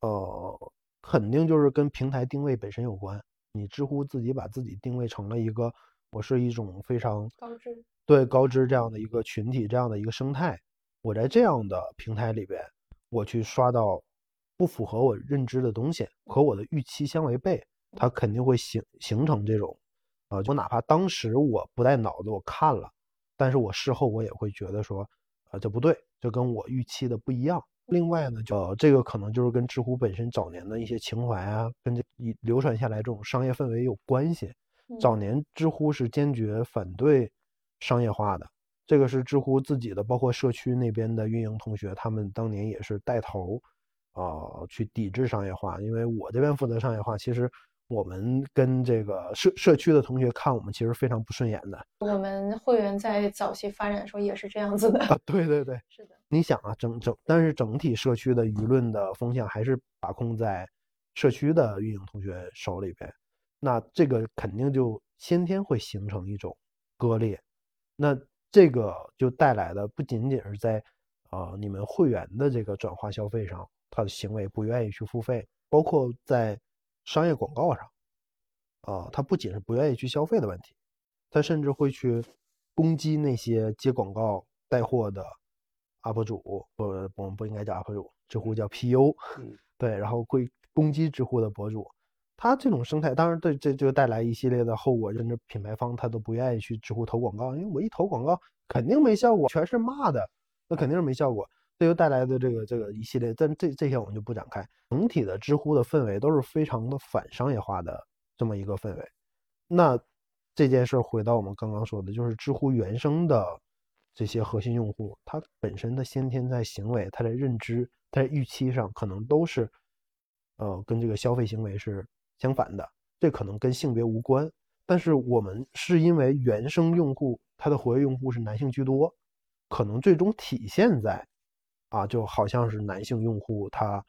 呃，肯定就是跟平台定位本身有关。你知乎自己把自己定位成了一个，我是一种非常高知对高知这样的一个群体，这样的一个生态。我在这样的平台里边，我去刷到不符合我认知的东西，和我的预期相违背，它肯定会形形成这种，啊、就哪怕当时我不带脑子我看了，但是我事后我也会觉得说，啊、这不对，这跟我预期的不一样。另外呢，就、呃这个可能就是跟知乎本身早年的一些情怀啊，跟这一流传下来这种商业氛围有关系。早年知乎是坚决反对商业化的，这个是知乎自己的，包括社区那边的运营同学，他们当年也是带头啊、去抵制商业化。因为我这边负责商业化，其实我们跟这个社社区的同学看我们其实非常不顺眼的我们会员在早期发展的时候也是这样子的。啊。对对对，是的，你想啊，整整，但是整体社区的舆论的风向还是把控在社区的运营同学手里边，那这个肯定就先天会形成一种割裂，那这个就带来的不仅仅是在呃你们会员的这个转化消费上，他的行为不愿意去付费，包括在商业广告上，啊、他不仅是不愿意去消费的问题，他甚至会去攻击那些接广告带货的 UP 主，不，我们不应该叫 UP 主，知乎叫 PU，嗯。对，然后会攻击知乎的博主。他这种生态，当然对这就带来一系列的后果，甚至品牌方他都不愿意去知乎投广告，因为我一投广告肯定没效果，全是骂的，那肯定是没效果。这就带来的这个这个一系列，但这这些我们就不展开。整体的知乎的氛围都是非常的反商业化的这么一个氛围。那这件事回到我们刚刚说的，就是知乎原生的这些核心用户，他本身的先天在行为、他的认知、他在预期上，可能都是，呃，跟这个消费行为是相反的。这可能跟性别无关，但是我们是因为原生用户他的活跃用户是男性居多，可能最终体现在，啊，就好像是男性用户他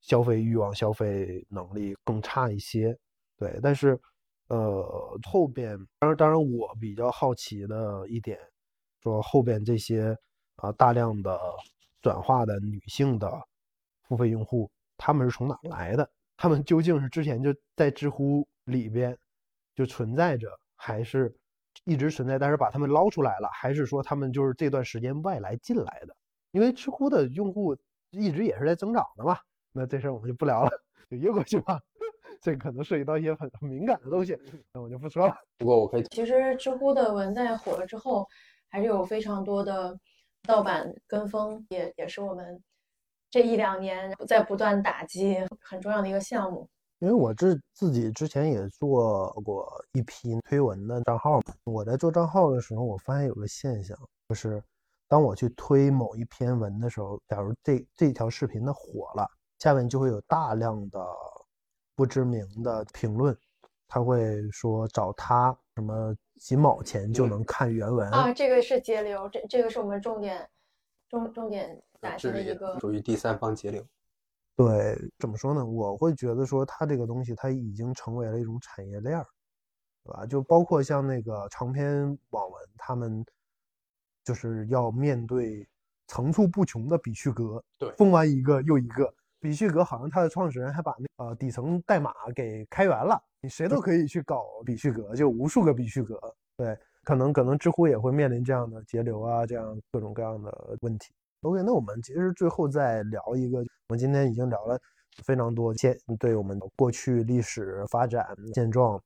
消费欲望、消费能力更差一些。对，但是呃后边，当然当然我比较好奇的一点，说后边这些啊大量的转化的女性的付费用户，他们是从哪来的？他们究竟是之前就在知乎里边就存在着，还是一直存在，但是把他们捞出来了，还是说他们就是这段时间外来进来的？因为知乎的用户一直也是在增长的嘛。那这事儿我们就不聊了，就越过去吧。这可能涉及到一些很很敏感的东西，那我就不说了。不过我可以，其实知乎的文在火了之后，还是有非常多的盗版跟风，也也是我们这一两年在不断打击很重要的一个项目。因为我自自己之前也做过一批推文的账号，我在做账号的时候，我发现有个现象，就是当我去推某一篇文的时候，假如这这条视频的火了，下面就会有大量的。不知名的评论，他会说找他什么几毛钱就能看原文啊？这个是节流，这这个是我们重点重重点打击的一个属于第三方节流。对，怎么说呢？我会觉得说它这个东西，它已经成为了一种产业链儿，对吧？就包括像那个长篇网文，他们就是要面对层出不穷的比序格，对，封完一个又一个。比序格好像它的创始人还把那呃底层代码给开源了，你谁都可以去搞比序格，就无数个比序格。对，可能可能知乎也会面临这样的节流啊，这样各种各样的问题。OK，那我们其实最后再聊一个，我们今天已经聊了非常多现对我们过去历史发展现状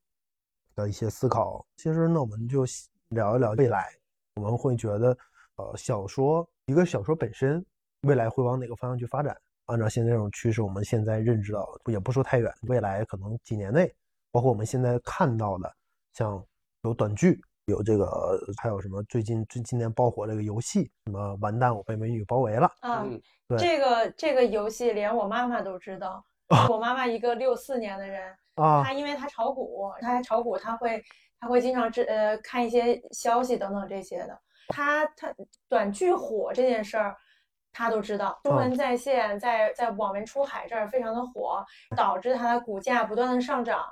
的一些思考。其实那我们就聊一聊未来，我们会觉得呃小说一个小说本身未来会往哪个方向去发展？按照现在这种趋势，我们现在认知到，也不说太远，未来可能几年内，包括我们现在看到的，像有短剧，有这个，还有什么最近最今年爆火这个游戏，什么完蛋，我被美女包围了。嗯，对，这个这个游戏连我妈妈都知道。我妈妈一个六四年的人，啊，她因为她炒股，她还炒股，她会她会经常知呃看一些消息等等这些的。她她短剧火这件事儿。他都知道，中文在线在在网文出海这儿非常的火，导致它的股价不断的上涨。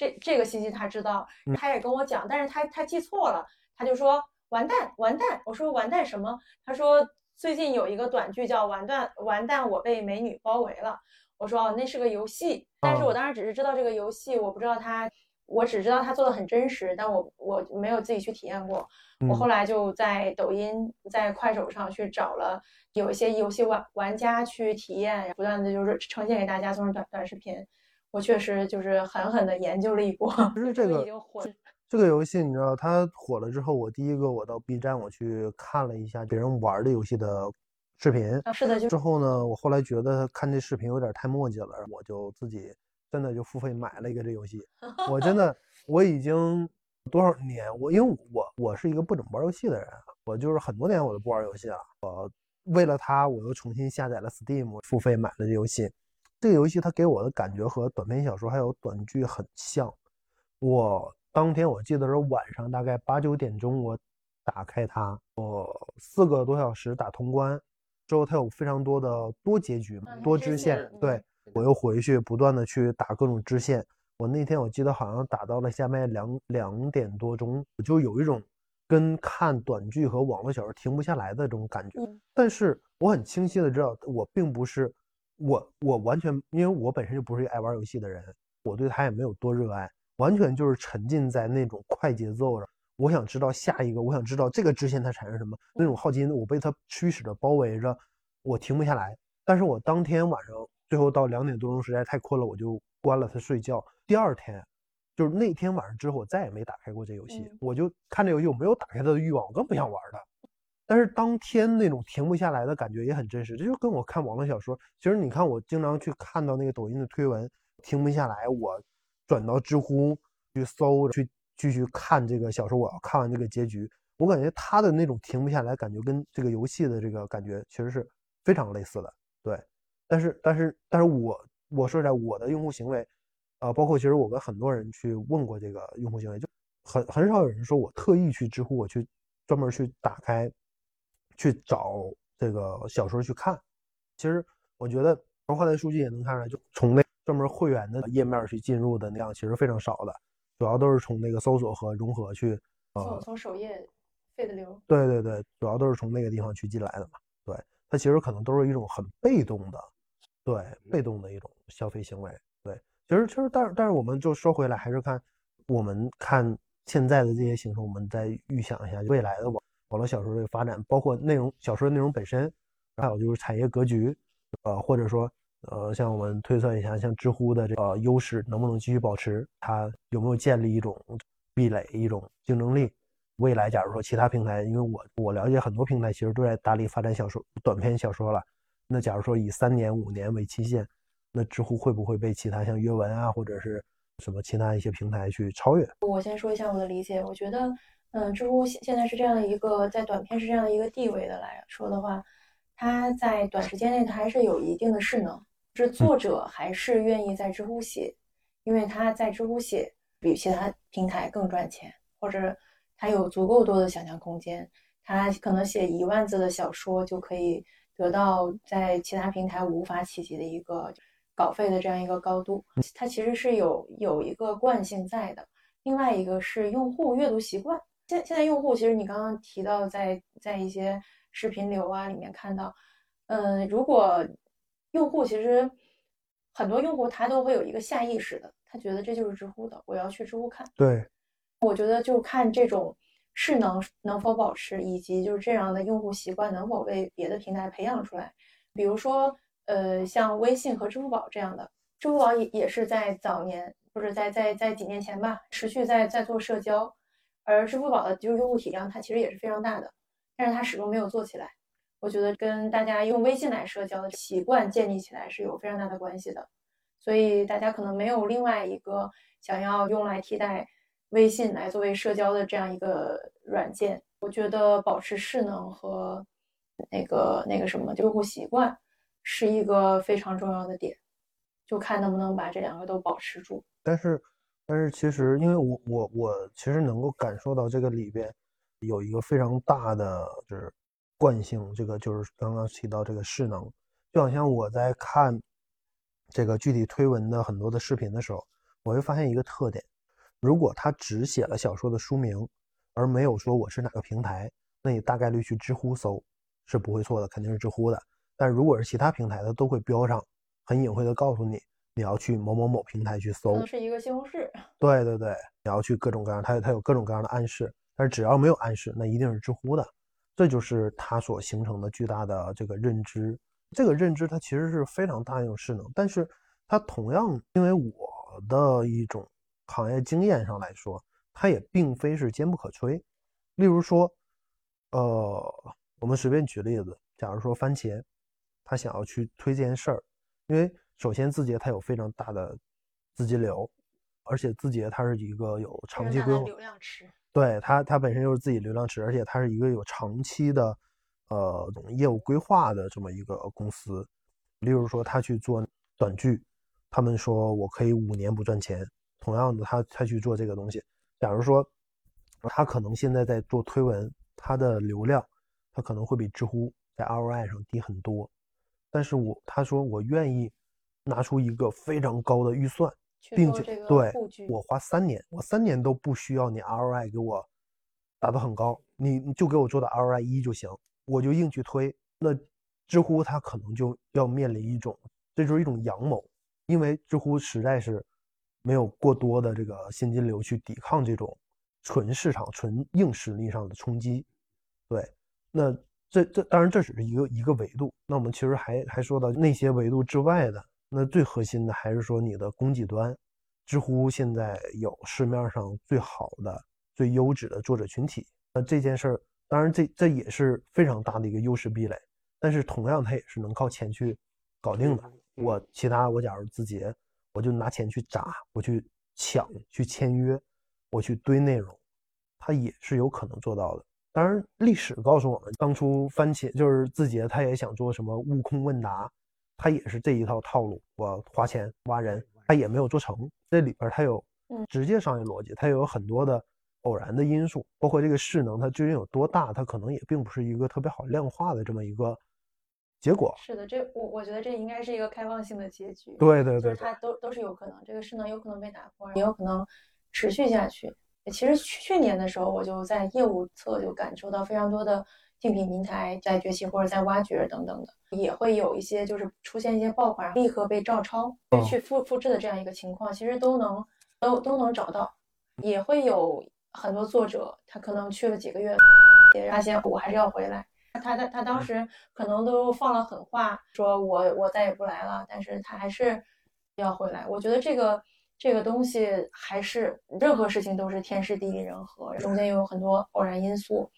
这这个信息他知道，他也跟我讲，但是他他记错了，他就说完蛋完蛋。我说完蛋什么？他说最近有一个短剧叫完蛋完蛋，我被美女包围了。我说哦，那是个游戏，但是我当时只是知道这个游戏，我不知道它，我只知道他做的很真实，但我我没有自己去体验过。我后来就在抖音、在快手上去找了有一些游戏玩玩家去体验，不断的就是呈现给大家，做成短短视频。我确实就是狠狠的研究了一波。其实这个这个游戏，你知道它火了之后，我第一个我到 B 站我去看了一下别人玩的游戏的视频。啊，是的。之后呢，我后来觉得看这视频有点太墨迹了，我就自己真的就付费买了一个这游戏。我真的我已经。多少年？我因为我我是一个不怎么玩游戏的人，我就是很多年我都不玩游戏了。我为了它，我又重新下载了 Steam，付费买了这游戏。这个游戏它给我的感觉和短篇小说还有短剧很像。我当天我记得是晚上大概八九点钟，我打开它，我四个多小时打通关之后，它有非常多的多结局、多支线。对我又回去不断的去打各种支线。我那天我记得好像打到了下面两两点多钟，我就有一种跟看短剧和网络小说停不下来的这种感觉。但是我很清晰的知道，我并不是我我完全，因为我本身就不是一个爱玩游戏的人，我对它也没有多热爱，完全就是沉浸在那种快节奏上。我想知道下一个，我想知道这个支线它产生什么那种好奇心，我被它驱使着包围着，我停不下来。但是我当天晚上最后到两点多钟实在太困了，我就关了它睡觉。第二天，就是那天晚上之后，我再也没打开过这游戏。我就看这游戏，我没有打开它的欲望，我更不想玩它。但是当天那种停不下来的感觉也很真实，这就跟我看网络小说。其实你看，我经常去看到那个抖音的推文，停不下来，我转到知乎去搜，去继续看这个小说。我要看完这个结局，我感觉他的那种停不下来感觉，跟这个游戏的这个感觉其实是非常类似的。对，但是但是但是我我说实在，我的用户行为。啊，包括其实我跟很多人去问过这个用户行为，就很很少有人说我特意去知乎，我去专门去打开，去找这个小说去看。其实我觉得从后台数据也能看出来，就从那专门会员的页面去进入的那样，其实非常少的，主要都是从那个搜索和融合去，从呃，从首页费的流，对对对，主要都是从那个地方去进来的嘛。对，它其实可能都是一种很被动的，对，被动的一种消费行为。对，其实其实，但是但是我们就说回来，还是看我们看现在的这些形式，我们再预想一下未来的网网络小说这个发展，包括内容小说的内容本身，还有就是产业格局，呃，或者说呃，像我们推算一下，像知乎的这个优势能不能继续保持，它有没有建立一种壁垒、一种竞争力？未来假如说其他平台，因为我我了解很多平台其实都在大力发展小说、短篇小说了，那假如说以三年、五年为期限，那知乎会不会被其他像阅文啊，或者是什么其他一些平台去超越？我先说一下我的理解，我觉得，嗯，知乎现现在是这样的一个在短片是这样的一个地位的来说的话，它在短时间内它还是有一定的势能，是作者还是愿意在知乎写，因为他在知乎写比其他平台更赚钱，或者他有足够多的想象空间，他可能写一万字的小说就可以得到在其他平台无法企及的一个稿费的这样一个高度，它其实是有有一个惯性在的。另外一个是用户阅读习惯，现现在用户其实你刚刚提到在在一些视频流啊里面看到，嗯，如果用户其实很多用户他都会有一个下意识的，他觉得这就是知乎的，我要去知乎看。对，我觉得就看这种势能能否保持，以及就是这样的用户习惯能否被别的平台培养出来。比如说，呃，像微信和支付宝这样的，支付宝也也是在早年或者在在在几年前吧，持续在在做社交，而支付宝的就用户体量它其实也是非常大的，但是它始终没有做起来。我觉得跟大家用微信来社交的习惯建立起来是有非常大的关系的，所以大家可能没有另外一个想要用来替代微信来作为社交的这样一个软件。我觉得保持势能和那个那个什么用户习惯是一个非常重要的点，就看能不能把这两个都保持住。但是但是其实因为我我我其实能够感受到这个里边有一个非常大的就是惯性，这个就是刚刚提到这个势能，就好像我在看这个具体推文的很多的视频的时候，我会发现一个特点：如果他只写了小说的书名，而没有说我是哪个平台，那你大概率去知乎搜是不会错的，肯定是知乎的。但如果是其他平台，它都会标上，很隐晦的告诉你你要去某某某平台去可搜能。是一个西红柿，对对对，你要去各种各样，它它有各种各样的暗示，但是只要没有暗示，那一定是知乎的，这就是它所形成的巨大的这个认知。这个认知它其实是非常大的一种势能，但是它同样因为我的一种行业经验上来说，它也并非是坚不可摧。例如说，呃，我们随便举例子，假如说番茄，他想要去推这件事儿，因为首先字节它有非常大的资金流，而且字节它是一个有长期规划，流量池。对它它本身就是自己流量池，而且它是一个有长期的呃业务规划的这么一个公司。例如说，他去做短剧，他们说我可以五年不赚钱。同样的，他他去做这个东西，假如说他可能现在在做推文，他的流量他可能会比知乎在 ROI 上低很多，但是我他说我愿意拿出一个非常高的预算，并且对我花三年，我三年都不需要你 ROI 给我打到很高，你你就给我做到 ROI 一就行，我就硬去推。那知乎它可能就要面临一种，这就是一种阳谋，因为知乎实在是没有过多的这个现金流去抵抗这种纯市场、纯硬实力上的冲击。对，那这这当然这只是一个一个维度。那我们其实还还说到那些维度之外的，那最核心的还是说你的供给端。知乎现在有市面上最好的、最优质的作者群体。那这件事儿，当然这这也是非常大的一个优势壁垒。但是同样，它也是能靠钱去搞定的。我其他我假如字节，我就拿钱去砸，我去抢，去签约，我去堆内容，它也是有可能做到的。当然，历史告诉我们，当初番茄就是字节，他也想做什么悟空问答，他也是这一套套路，我花钱挖人，他也没有做成。这里边它有嗯直接商业逻辑，它有很多的偶然的因素，包括这个势能它究竟有多大，它可能也并不是一个特别好量化的这么一个结果。是的，这我我觉得这应该是一个开放性的结局。对对对对，就是它都都是有可能，这个势能有可能被打破，也有可能持续下去。其实去年的时候，我就在业务侧就感受到非常多的竞品平台在崛起或者在挖掘等等的，也会有一些就是出现一些爆款立刻被照抄哦去复复制的这样一个情况，其实都能都都能找到，也会有很多作者他可能去了几个月，也发现我还是要回来。他他他当时可能都放了狠话，说我我再也不来了，但是他还是要回来。我觉得这个这个东西还是任何事情都是天时地利人和，中间又有很多偶然因素。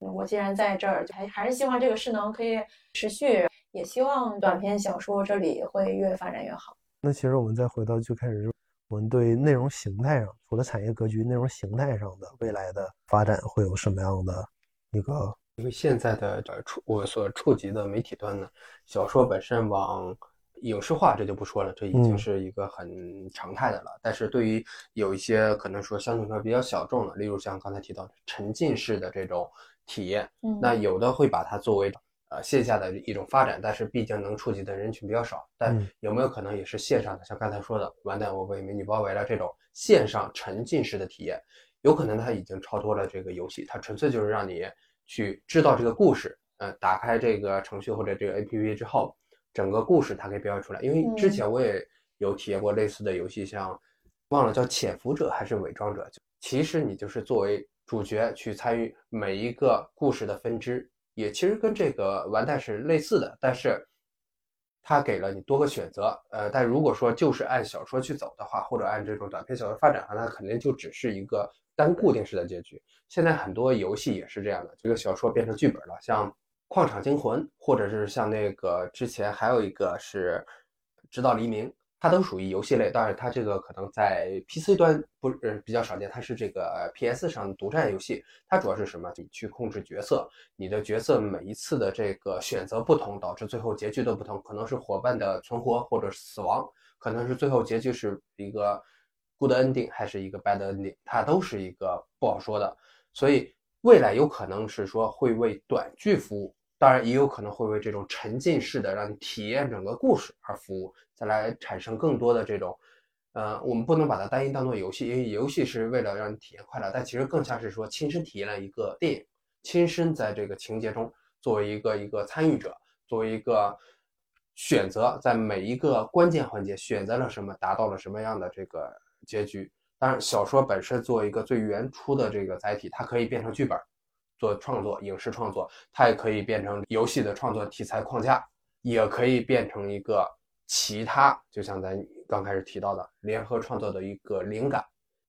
嗯我既然在这儿，还还是希望这个势能可以持续，也希望短篇小说这里会越发展越好。那其实我们再回到最开始，我们对内容形态上，除了产业格局，内容形态上的未来的发展会有什么样的一个？因为现在的呃触我所触及的媒体端呢，小说本身往影视化这就不说了，这已经嗯是一个很常态的了。但是对于有一些可能说相对来说比较小众的，例如像刚才提到的沉浸式的这种体验，嗯，那有的会把它作为呃线下的一种发展，但是毕竟能触及的人群比较少。但嗯有没有可能也是线上的？像刚才说的，完蛋，我被美女包围了这种线上沉浸式的体验，有可能它已经超脱了这个游戏，它纯粹就是让你去知道这个故事。呃，打开这个程序或者这个 APP 之后，整个故事它可以表现出来。因为之前我也有体验过类似的游戏，像忘了叫潜伏者还是伪装者，其实你就是作为主角去参与每一个故事的分支，也其实跟这个完蛋是类似的，但是它给了你多个选择。呃，但如果说就是按小说去走的话，或者按这种短篇小说发展的话，那肯定就只是一个单固定式的结局。现在很多游戏也是这样的，这个小说变成剧本了，像《矿场惊魂》，或者是像那个之前还有一个是《直到黎明》，它都属于游戏类，当然它这个可能在 PC 端不呃比较少见，它是这个 PS 上独占游戏。它主要是什么？你去控制角色，你的角色每一次的这个选择不同，导致最后结局都不同，可能是伙伴的存活或者死亡，可能是最后结局是一个 good ending 还是一个 bad ending，它都是一个不好说的。所以未来有可能是说会为短剧服务，当然也有可能会为这种沉浸式的让你体验整个故事而服务，再来产生更多的这种，呃，我们不能把它单一当做游戏，因为游戏是为了让你体验快乐，但其实更像是说亲身体验了一个电影，亲身在这个情节中作为一个一个参与者，作为一个选择，在每一个关键环节选择了什么，达到了什么样的这个结局。当然，小说本身作为一个最原初的这个载体，它可以变成剧本做创作、影视创作，它也可以变成游戏的创作题材框架，也可以变成一个其他，就像咱刚开始提到的联合创作的一个灵感。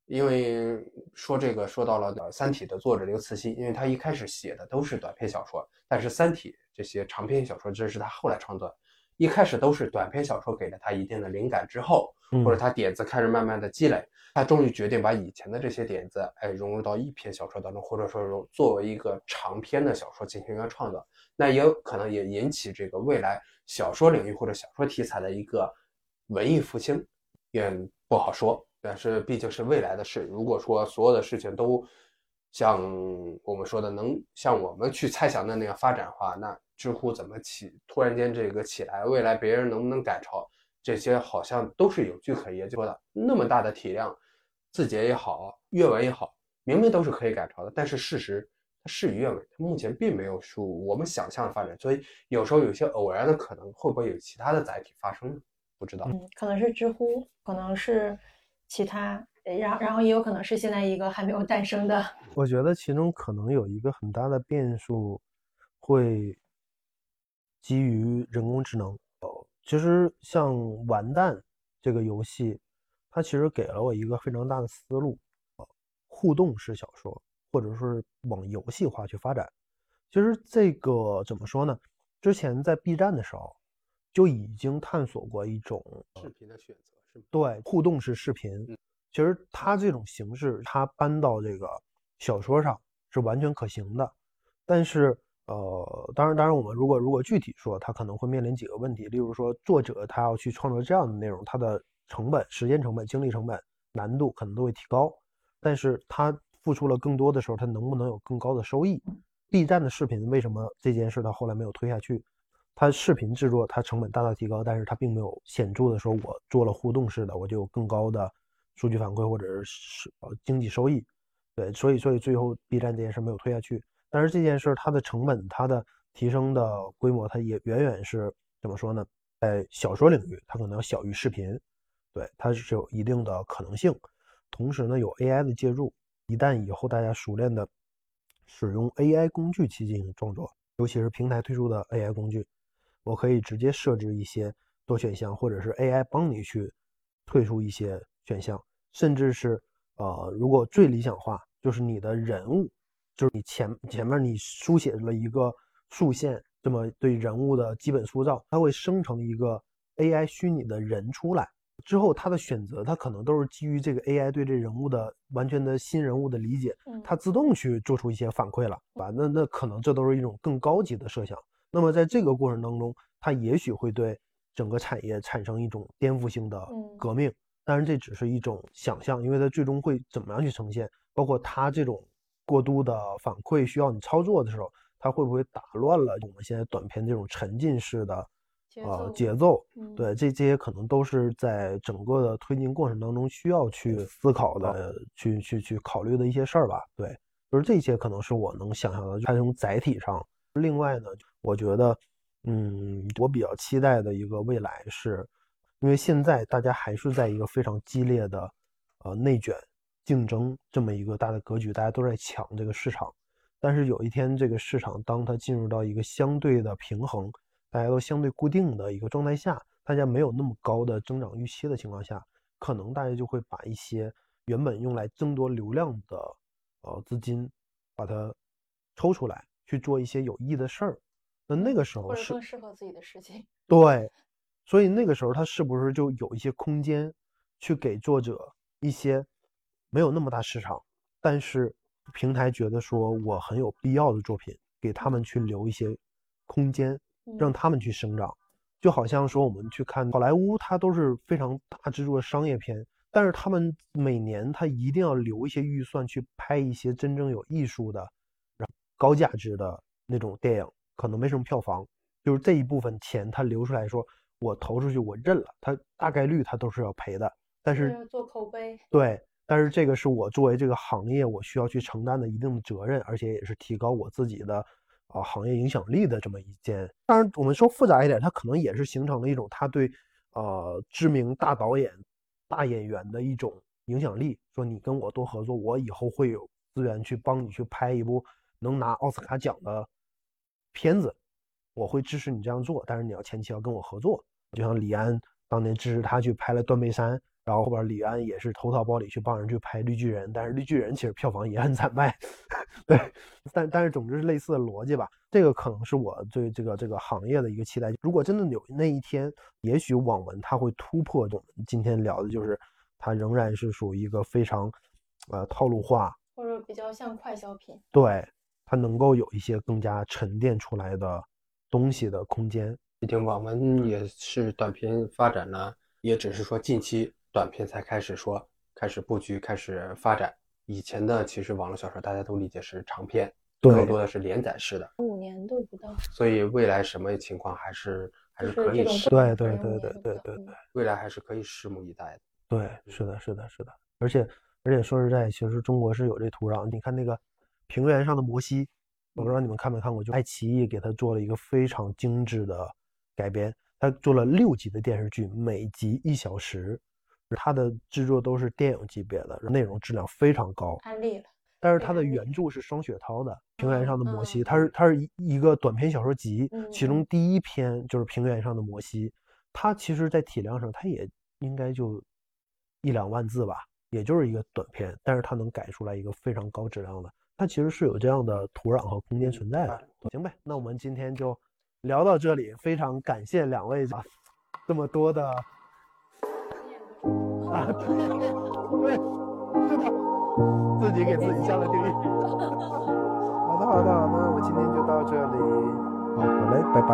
因为说这个说到了《三体》的作者刘慈欣，因为他一开始写的都是短篇小说，但是《三体》这些长篇小说这是他后来创作，一开始都是短篇小说给了他一定的灵感之后，嗯或者他点子开始慢慢的积累，他终于决定把以前的这些点子，哎，融入到一篇小说当中，或者说融作为一个长篇的小说进行一个创作。那也有可能也引起这个未来小说领域或者小说题材的一个文艺复兴，也不好说。但是毕竟是未来的事，如果说所有的事情都像我们说的能像我们去猜想的那样发展的话，那知乎怎么起突然间这个起来，未来别人能不能改抄？这些好像都是有据可研究的。那么大的体量，字节也好，阅文也好，明明都是可以改朝的，但是事实它事与愿违，它目前并没有属我们想象的发展。所以有时候有些偶然的可能，会不会有其他的载体发生呢？不知道。嗯，可能是知乎，可能是其他，呃然后然后也有可能是现在一个还没有诞生的。我觉得其中可能有一个很大的变数，会基于人工智能。哦，其实像《完蛋》这个游戏，它其实给了我一个非常大的思路，呃互动式小说，或者说是往游戏化去发展。其实这个怎么说呢？之前在 B 站的时候就已经探索过一种视频的选择是吗？对，互动式视频，其实它这种形式，它搬到这个小说上是完全可行的。但是，呃，当然，当然，我们如果如果具体说，它可能会面临几个问题，例如说，作者他要去创作这样的内容，他的成本、时间成本、精力成本、难度可能都会提高。但是他付出了更多的时候，他能不能有更高的收益？B 站的视频为什么这件事他后来没有推下去？他视频制作它成本大大提高，但是它并没有显著的说我做了互动式的，我就有更高的数据反馈或者是呃经济收益。对，所以所以最后 B 站这件事没有推下去。但是这件事它的成本它的提升的规模，它也远远是怎么说呢？在小说领域，它可能要小于视频，对，它是有一定的可能性。同时呢，有 AI 的介入，一旦以后大家熟练的使用 AI 工具去进行创作，尤其是平台推出的 AI 工具，我可以直接设置一些多选项，或者是 AI 帮你去退出一些选项，甚至是呃，如果最理想化，就是你的人物，就是你前前面你书写了一个竖线，这么对人物的基本塑造，它会生成一个 AI 虚拟的人出来。之后，他的选择，他可能都是基于这个 AI 对这人物的完全的新人物的理解，他自动去做出一些反馈了，吧？那那可能这都是一种更高级的设想。那么在这个过程当中，它也许会对整个产业产生一种颠覆性的革命。当然，这只是一种想象，因为它最终会怎么样去呈现，包括它这种过度的反馈需要你操作的时候，它会不会打乱了我们现在短片这种沉浸式的。呃，节奏，对，这这些可能都是在整个的推进过程当中需要去思考的，去去去考虑的一些事儿吧。对，就是这些可能是我能想象的，它从载体上。另外呢，我觉得，嗯，我比较期待的一个未来是，因为现在大家还是在一个非常激烈的呃内卷竞争这么一个大的格局，大家都在抢这个市场。但是有一天，这个市场当它进入到一个相对的平衡。大家都相对固定的一个状态下，大家没有那么高的增长预期的情况下，可能大家就会把一些原本用来争夺流量的呃资金，把它抽出来去做一些有意义的事儿。那那个时候是更适合自己的事情。对，所以那个时候他是不是就有一些空间去给作者一些没有那么大市场，但是平台觉得说我很有必要的作品，给他们去留一些空间。让他们去生长，就好像说我们去看好莱坞，它都是非常大制作的商业片，但是他们每年他一定要留一些预算去拍一些真正有艺术的、然后高价值的那种电影，可能没什么票房，就是这一部分钱他留出来说，我投出去我认了，他大概率他都是要赔的，但是做口碑。对，但是这个是我作为这个行业我需要去承担的一定的责任，而且也是提高我自己的。啊，行业影响力的这么一件，当然我们说复杂一点，它可能也是形成了一种他对，呃，知名大导演、大演员的一种影响力。说你跟我多合作，我以后会有资源去帮你去拍一部能拿奥斯卡奖的片子，我会支持你这样做，但是你要前期要跟我合作。就像李安当年支持他去拍了《断背山》。然后后边李安也是投桃报李去帮人去拍《绿巨人》，但是《绿巨人》其实票房也很惨败，对，但但是总之是类似的逻辑吧。这个可能是我对这个这个行业的一个期待。如果真的有那一天，也许网文它会突破我们今天聊的，就是它仍然是属于一个非常呃套路化，或者比较像快消品。对，它能够有一些更加沉淀出来的东西的空间。毕竟网文也是短片发展呢，也只是说近期。短片才开始说，开始布局，开始发展。以前的其实网络小说大家都理解是长篇，更多的是连载式的，五年都不到。所以未来什么情况还是还是可以拭对对对对对对对，未来还是可以拭目以待的。对，是的，是的，是的。而且而且说实在，其实中国是有这土壤。你看那个平原上的摩西，我不知道你们看没看过，就爱奇艺给他做了一个非常精致的改编，他做了六集的电视剧，每集一小时。它的制作都是电影级别的，内容质量非常高。安利了，但是它的原著是双雪涛的《平原上的摩西》，它是它是一一个短篇小说集，其中第一篇就是《平原上的摩西》，它其实，在体量上，它也应该就一两万字吧，也就是一个短篇，但是它能改出来一个非常高质量的，它其实是有这样的土壤和空间存在的。行呗，那我们今天就聊到这里，非常感谢两位啊，这么多的。啊，对对，是的，自己给自己下了定义。好的好的好的，我今天就到这里。好嘞，拜拜。